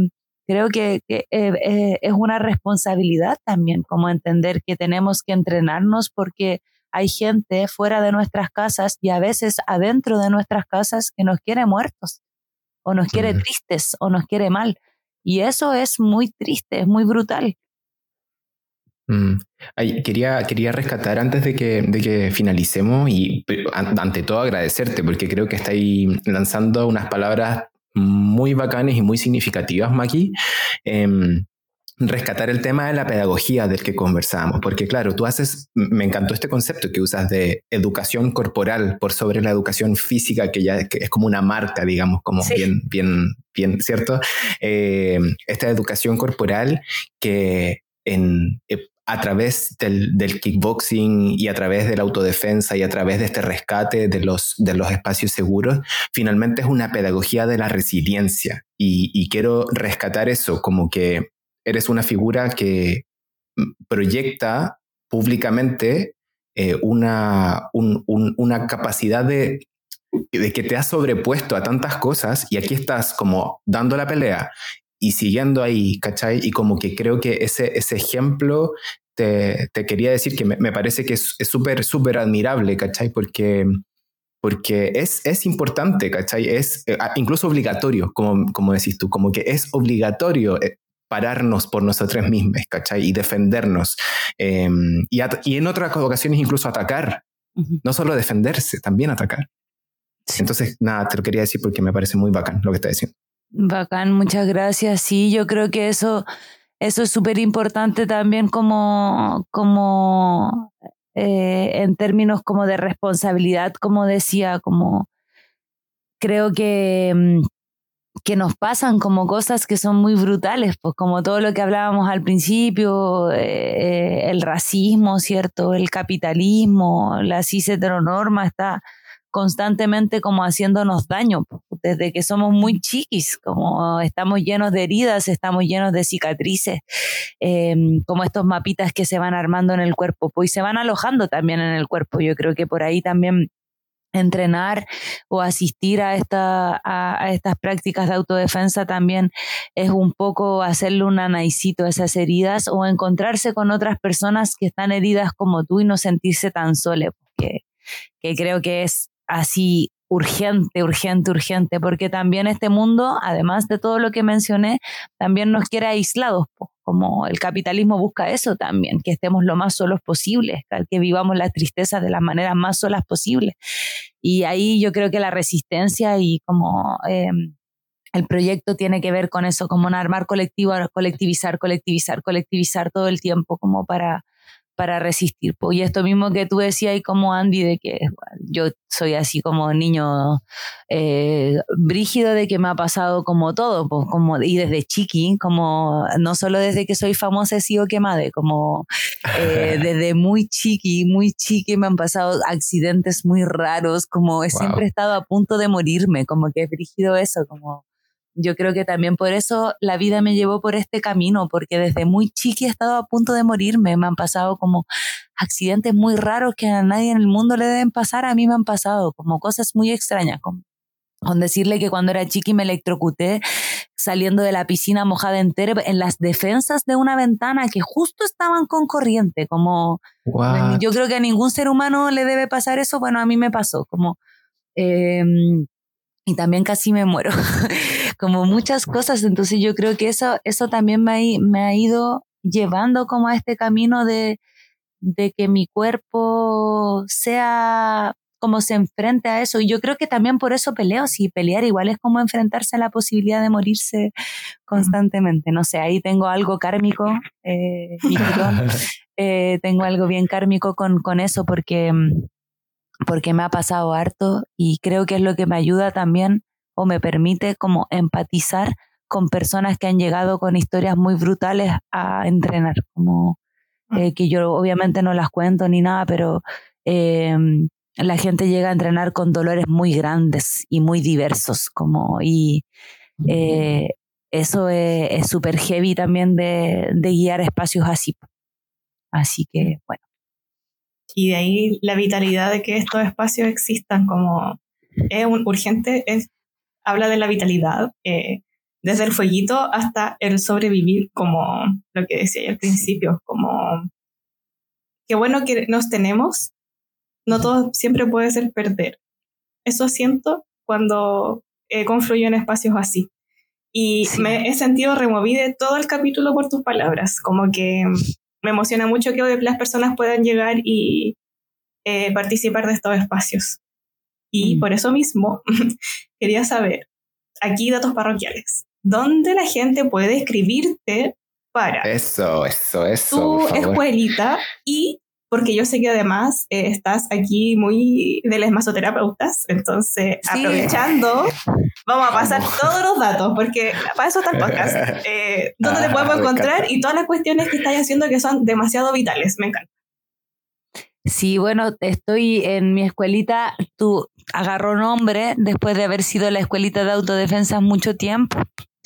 creo que, eh, eh, es una responsabilidad también, como entender que tenemos que entrenarnos porque hay gente fuera de nuestras casas y a veces adentro de nuestras casas que nos quiere muertos o nos quiere tristes o nos quiere mal. Y eso es muy triste, es muy brutal. Mm. quería, quería rescatar antes de que, de que finalicemos y ante todo agradecerte porque creo que estáis lanzando unas palabras muy bacanes y muy significativas, Maki. Em, rescatar el tema de la pedagogía del que conversábamos, porque claro, tú haces, me encantó este concepto que usas de educación corporal por sobre la educación física, que ya es como una marca, digamos, como bien, bien, bien, ¿cierto? Em, esta educación corporal que en, eh, a través del, kickboxing y a través de la autodefensa y a través de este rescate de los, de los espacios seguros, finalmente es una pedagogía de la resiliencia. Y, quiero rescatar eso, como que eres una figura que proyecta públicamente eh, una, una capacidad de, de que te has sobrepuesto a tantas cosas y aquí estás como dando la pelea y siguiendo ahí, ¿cachai? Y como que creo que ese, ese ejemplo te, te quería decir que me, me parece que es súper, súper admirable, ¿cachai? Porque, porque es, es importante, ¿cachai? Es eh, incluso obligatorio, como, como decís tú, como que es obligatorio eh, pararnos por nosotros mismos, ¿cachai? Y defendernos. Em, y, y, en otras ocasiones incluso atacar. No solo defenderse, también atacar. Entonces, nada, te lo quería decir porque me parece muy bacán lo que estás diciendo. Bacán, muchas gracias. Sí, yo creo que eso, eso es súper importante también como, como eh, en términos como de responsabilidad, como decía, como creo que, mm, que nos pasan como cosas que son muy brutales, pues como todo lo que hablábamos al principio, eh, el racismo, ¿cierto? El capitalismo, la cis heteronorma está constantemente como haciéndonos daño, desde que somos muy chiquis, como estamos llenos de heridas, estamos llenos de cicatrices, em, como estos mapitas que se van armando en el cuerpo, y se van alojando también en el cuerpo. Yo creo que por ahí también entrenar o asistir a, esta, a, estas prácticas de autodefensa también es un poco hacerle un anaicito a esas heridas o encontrarse con otras personas que están heridas como tú y no sentirse tan sole, porque que creo que es así urgente, urgente, urgente, porque también este mundo, además de todo lo que mencioné, también nos quiere aislados, como el capitalismo busca eso también, que estemos lo más solos posible, que vivamos la tristeza de las maneras más solas posibles. Y ahí yo creo que la resistencia y como... Em, el proyecto tiene que ver con eso, como un armar colectivo, colectivizar, colectivizar, colectivizar todo el tiempo, como para, para resistir. Y esto mismo que tú decías y como Andy, de que yo soy así como niño eh, brígido de que me ha pasado como todo, pues, como, y desde chiqui, como no solo desde que soy famosa he sido quemada, como eh, (laughs) desde muy chiqui, muy chiqui me han pasado accidentes muy raros, como he siempre estado a punto de morirme, como que es brígido eso, como yo creo que también por eso la vida me llevó por este camino, porque desde muy chiqui he estado a punto de morirme. Me han pasado como accidentes muy raros que a nadie en el mundo le deben pasar, a mí me han pasado, como cosas muy extrañas. Con, decirle que cuando era chiqui me electrocuté saliendo de la piscina mojada entera en las defensas de una ventana que justo estaban con corriente, como yo creo que a ningún ser humano le debe pasar eso, bueno, a mí me pasó, como... Em, y también casi me muero. (laughs) como muchas cosas. Entonces yo creo que eso, eso también me ha, me ha ido llevando como a este camino de, de que mi cuerpo sea como se enfrente a eso. Y yo creo que también por eso peleo. Si pelear igual es como enfrentarse a la posibilidad de morirse constantemente. No sé, ahí tengo algo kármico, eh, (laughs) (laughs) eh, tengo algo bien kármico con, con eso porque, porque me ha pasado harto y creo que es lo que me ayuda también o me permite como empatizar con personas que han llegado con historias muy brutales a entrenar, como ah. eh, que yo obviamente no las cuento ni nada, pero em, la gente llega a entrenar con dolores muy grandes y muy diversos, como y eh, eso es súper heavy también de, de guiar espacios así. Así que bueno. Y de ahí la vitalidad de que estos espacios existan como es un, urgente, es habla de la vitalidad, eh, desde el fueguito hasta el sobrevivir, como lo que decía al principio, como qué bueno que nos tenemos, no todo siempre puede ser perder. Eso siento cuando eh, confluyo en espacios así. Y me he sentido removida todo el capítulo por tus palabras, como que me emociona mucho que las personas puedan llegar y eh, participar de estos espacios. Y mm. por eso mismo (laughs) quería saber, aquí datos parroquiales, ¿dónde la gente puede escribirte para eso, eso, eso, tu escuelita y porque yo sé que además eh, estás aquí muy de las masoterapeutas, entonces aprovechando, vamos a pasar todos los datos, porque para eso está el podcast, (laughs) eh, dónde te ah, podemos encontrar y todas las cuestiones que estás haciendo que son demasiado vitales, me encanta. Sí, bueno, estoy en mi escuelita, tú agarró nombre después de haber sido la escuelita de autodefensa mucho tiempo.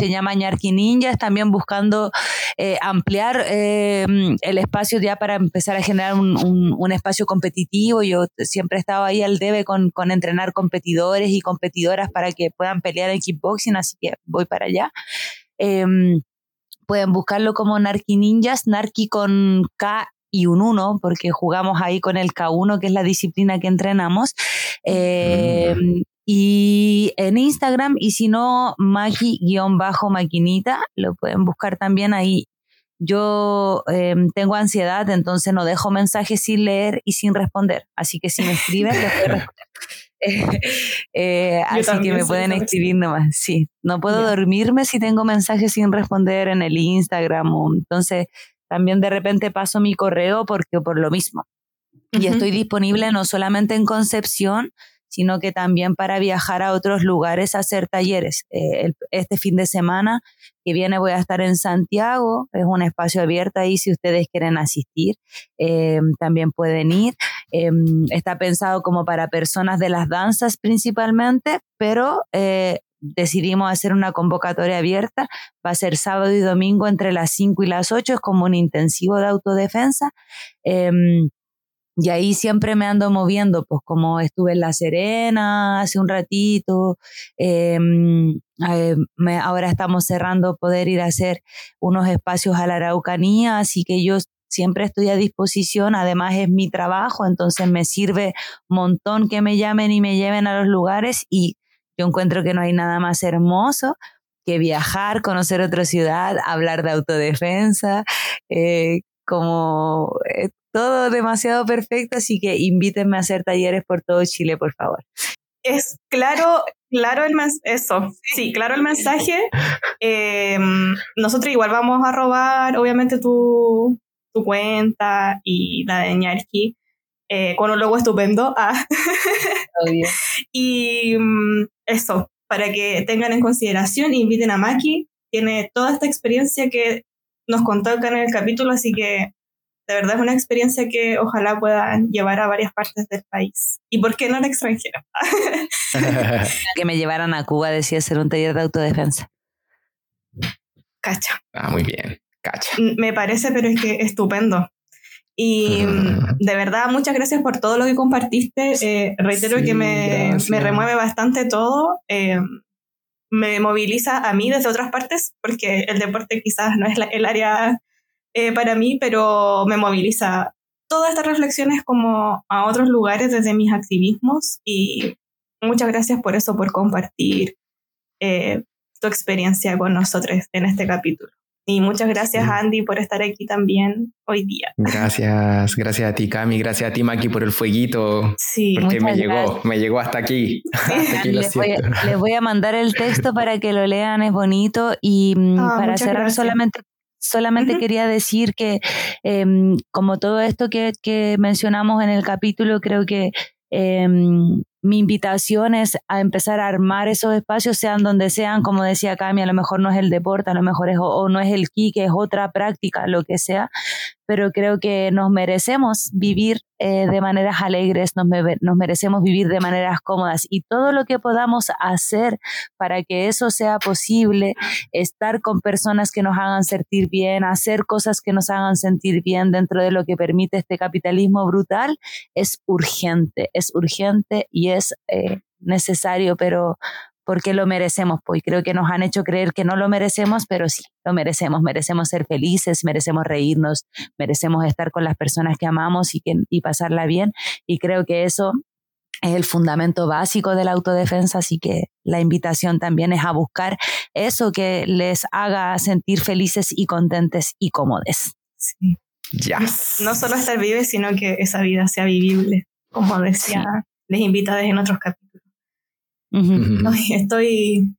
Se llama Ñarqui Ninjas, también buscando eh, ampliar eh, el espacio ya para empezar a generar un, espacio competitivo. Yo siempre he estado ahí al debe con, entrenar competidores y competidoras para que puedan pelear en kickboxing, así que voy para allá. Em, pueden buscarlo como Narqui Ninjas, Narqui con K y un 1, porque jugamos ahí con el K1, que es la disciplina que entrenamos. Eh, y en Instagram, y si no, maki-maquinita, lo pueden buscar también ahí. Yo em, tengo ansiedad, entonces no dejo mensajes sin leer y sin responder. Así que si me escriben, les (laughs) responder. (laughs) Eh, así que me pueden escribir nomás. Sí, no puedo dormirme si tengo mensajes sin responder en el Instagram. entonces, también de repente paso mi correo porque por lo mismo. Y estoy disponible no solamente en Concepción, sino que también para viajar a otros lugares a hacer talleres. Eh, este fin de semana que viene voy a estar en Santiago, es un espacio abierto ahí si ustedes quieren asistir, eh, también pueden ir. Em, está pensado como para personas de las danzas principalmente, pero decidimos hacer una convocatoria abierta. Va a ser sábado y domingo entre las 5 y las 8, es como un intensivo de autodefensa. Em, y ahí siempre me ando moviendo, pues como estuve en La Serena hace un ratito, em, eh, ahora estamos cerrando poder ir a hacer unos espacios a la Araucanía, así que yo siempre estoy a disposición, además es mi trabajo, entonces me sirve montón que me llamen y me lleven a los lugares y yo encuentro que no hay nada más hermoso que viajar, conocer otra ciudad, hablar de autodefensa, eh, como eh, todo demasiado perfecto, así que invítenme a hacer talleres por todo Chile, por favor. Es claro, claro el eso, sí, claro el mensaje. Em, nosotros igual vamos a robar, obviamente, tu, tu cuenta y la de Ñarki, eh, con un logo estupendo. Ah. (laughs) y mm, eso, para que tengan en consideración, inviten a Maki, tiene toda esta experiencia que nos contó acá en el capítulo, así que de verdad es una experiencia que ojalá puedan llevar a varias partes del país. ¿Y por qué no al extranjero? (laughs) que me llevaran a Cuba, decía ser un taller de autodefensa. Cacha. Ah, muy bien, cacha. Me parece, pero es que estupendo. Y mm, de verdad, muchas gracias por todo lo que compartiste. Eh, reitero que me, me, remueve bastante todo. Eh, me moviliza a mí desde otras partes, porque el deporte quizás no es el área eh, para mí, pero me moviliza todas estas reflexiones como a otros lugares desde mis activismos. Y muchas gracias por eso, por compartir tu experiencia con nosotros en este capítulo. Y muchas gracias, Andy, por estar aquí también hoy día. Gracias, gracias a ti, Cami, gracias a ti, Maki, por el fueguito. Sí, porque me llegó, me llegó hasta aquí. les, voy a, mandar el texto para que lo lean, es bonito. Y mm, ah, para cerrar solamente solamente quería decir que em, como todo esto que, que, mencionamos en el capítulo, creo que em, mi invitación es a empezar a armar esos espacios, sean donde sean, como decía Cami, a lo mejor no es el deporte, a lo mejor es, o no es el ki, que es otra práctica, lo que sea, pero creo que nos merecemos vivir eh, de maneras alegres, nos, nos, merecemos vivir de maneras cómodas y todo lo que podamos hacer para que eso sea posible, estar con personas que nos hagan sentir bien, hacer cosas que nos hagan sentir bien dentro de lo que permite este capitalismo brutal, es urgente, es urgente y es eh, necesario, pero porque lo merecemos, pues creo que nos han hecho creer que no lo merecemos, pero sí, lo merecemos, merecemos ser felices, merecemos reírnos, merecemos estar con las personas que amamos y, que, y pasarla bien, y creo que eso es el fundamento básico de la autodefensa, así que la invitación también es a buscar eso que les haga sentir felices y contentes y cómodos. Sí. No solo estar vive, sino que esa vida sea vivible, como decía, les invita desde en otros capítulos (laughs) estoy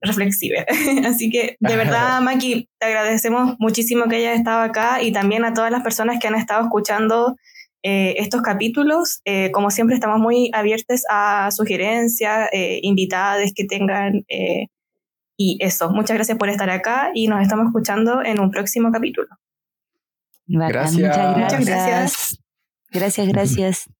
reflexiva. (laughs) Así que de (laughs) verdad, Maki, te agradecemos muchísimo que hayas estado acá y también a todas las personas que han estado escuchando eh, estos capítulos. Eh, como siempre, estamos muy abiertos a sugerencias, eh, invitadas que tengan. y eso, muchas gracias por estar acá y nos estamos escuchando en un próximo capítulo. Gracias. Muchas gracias. Gracias, gracias.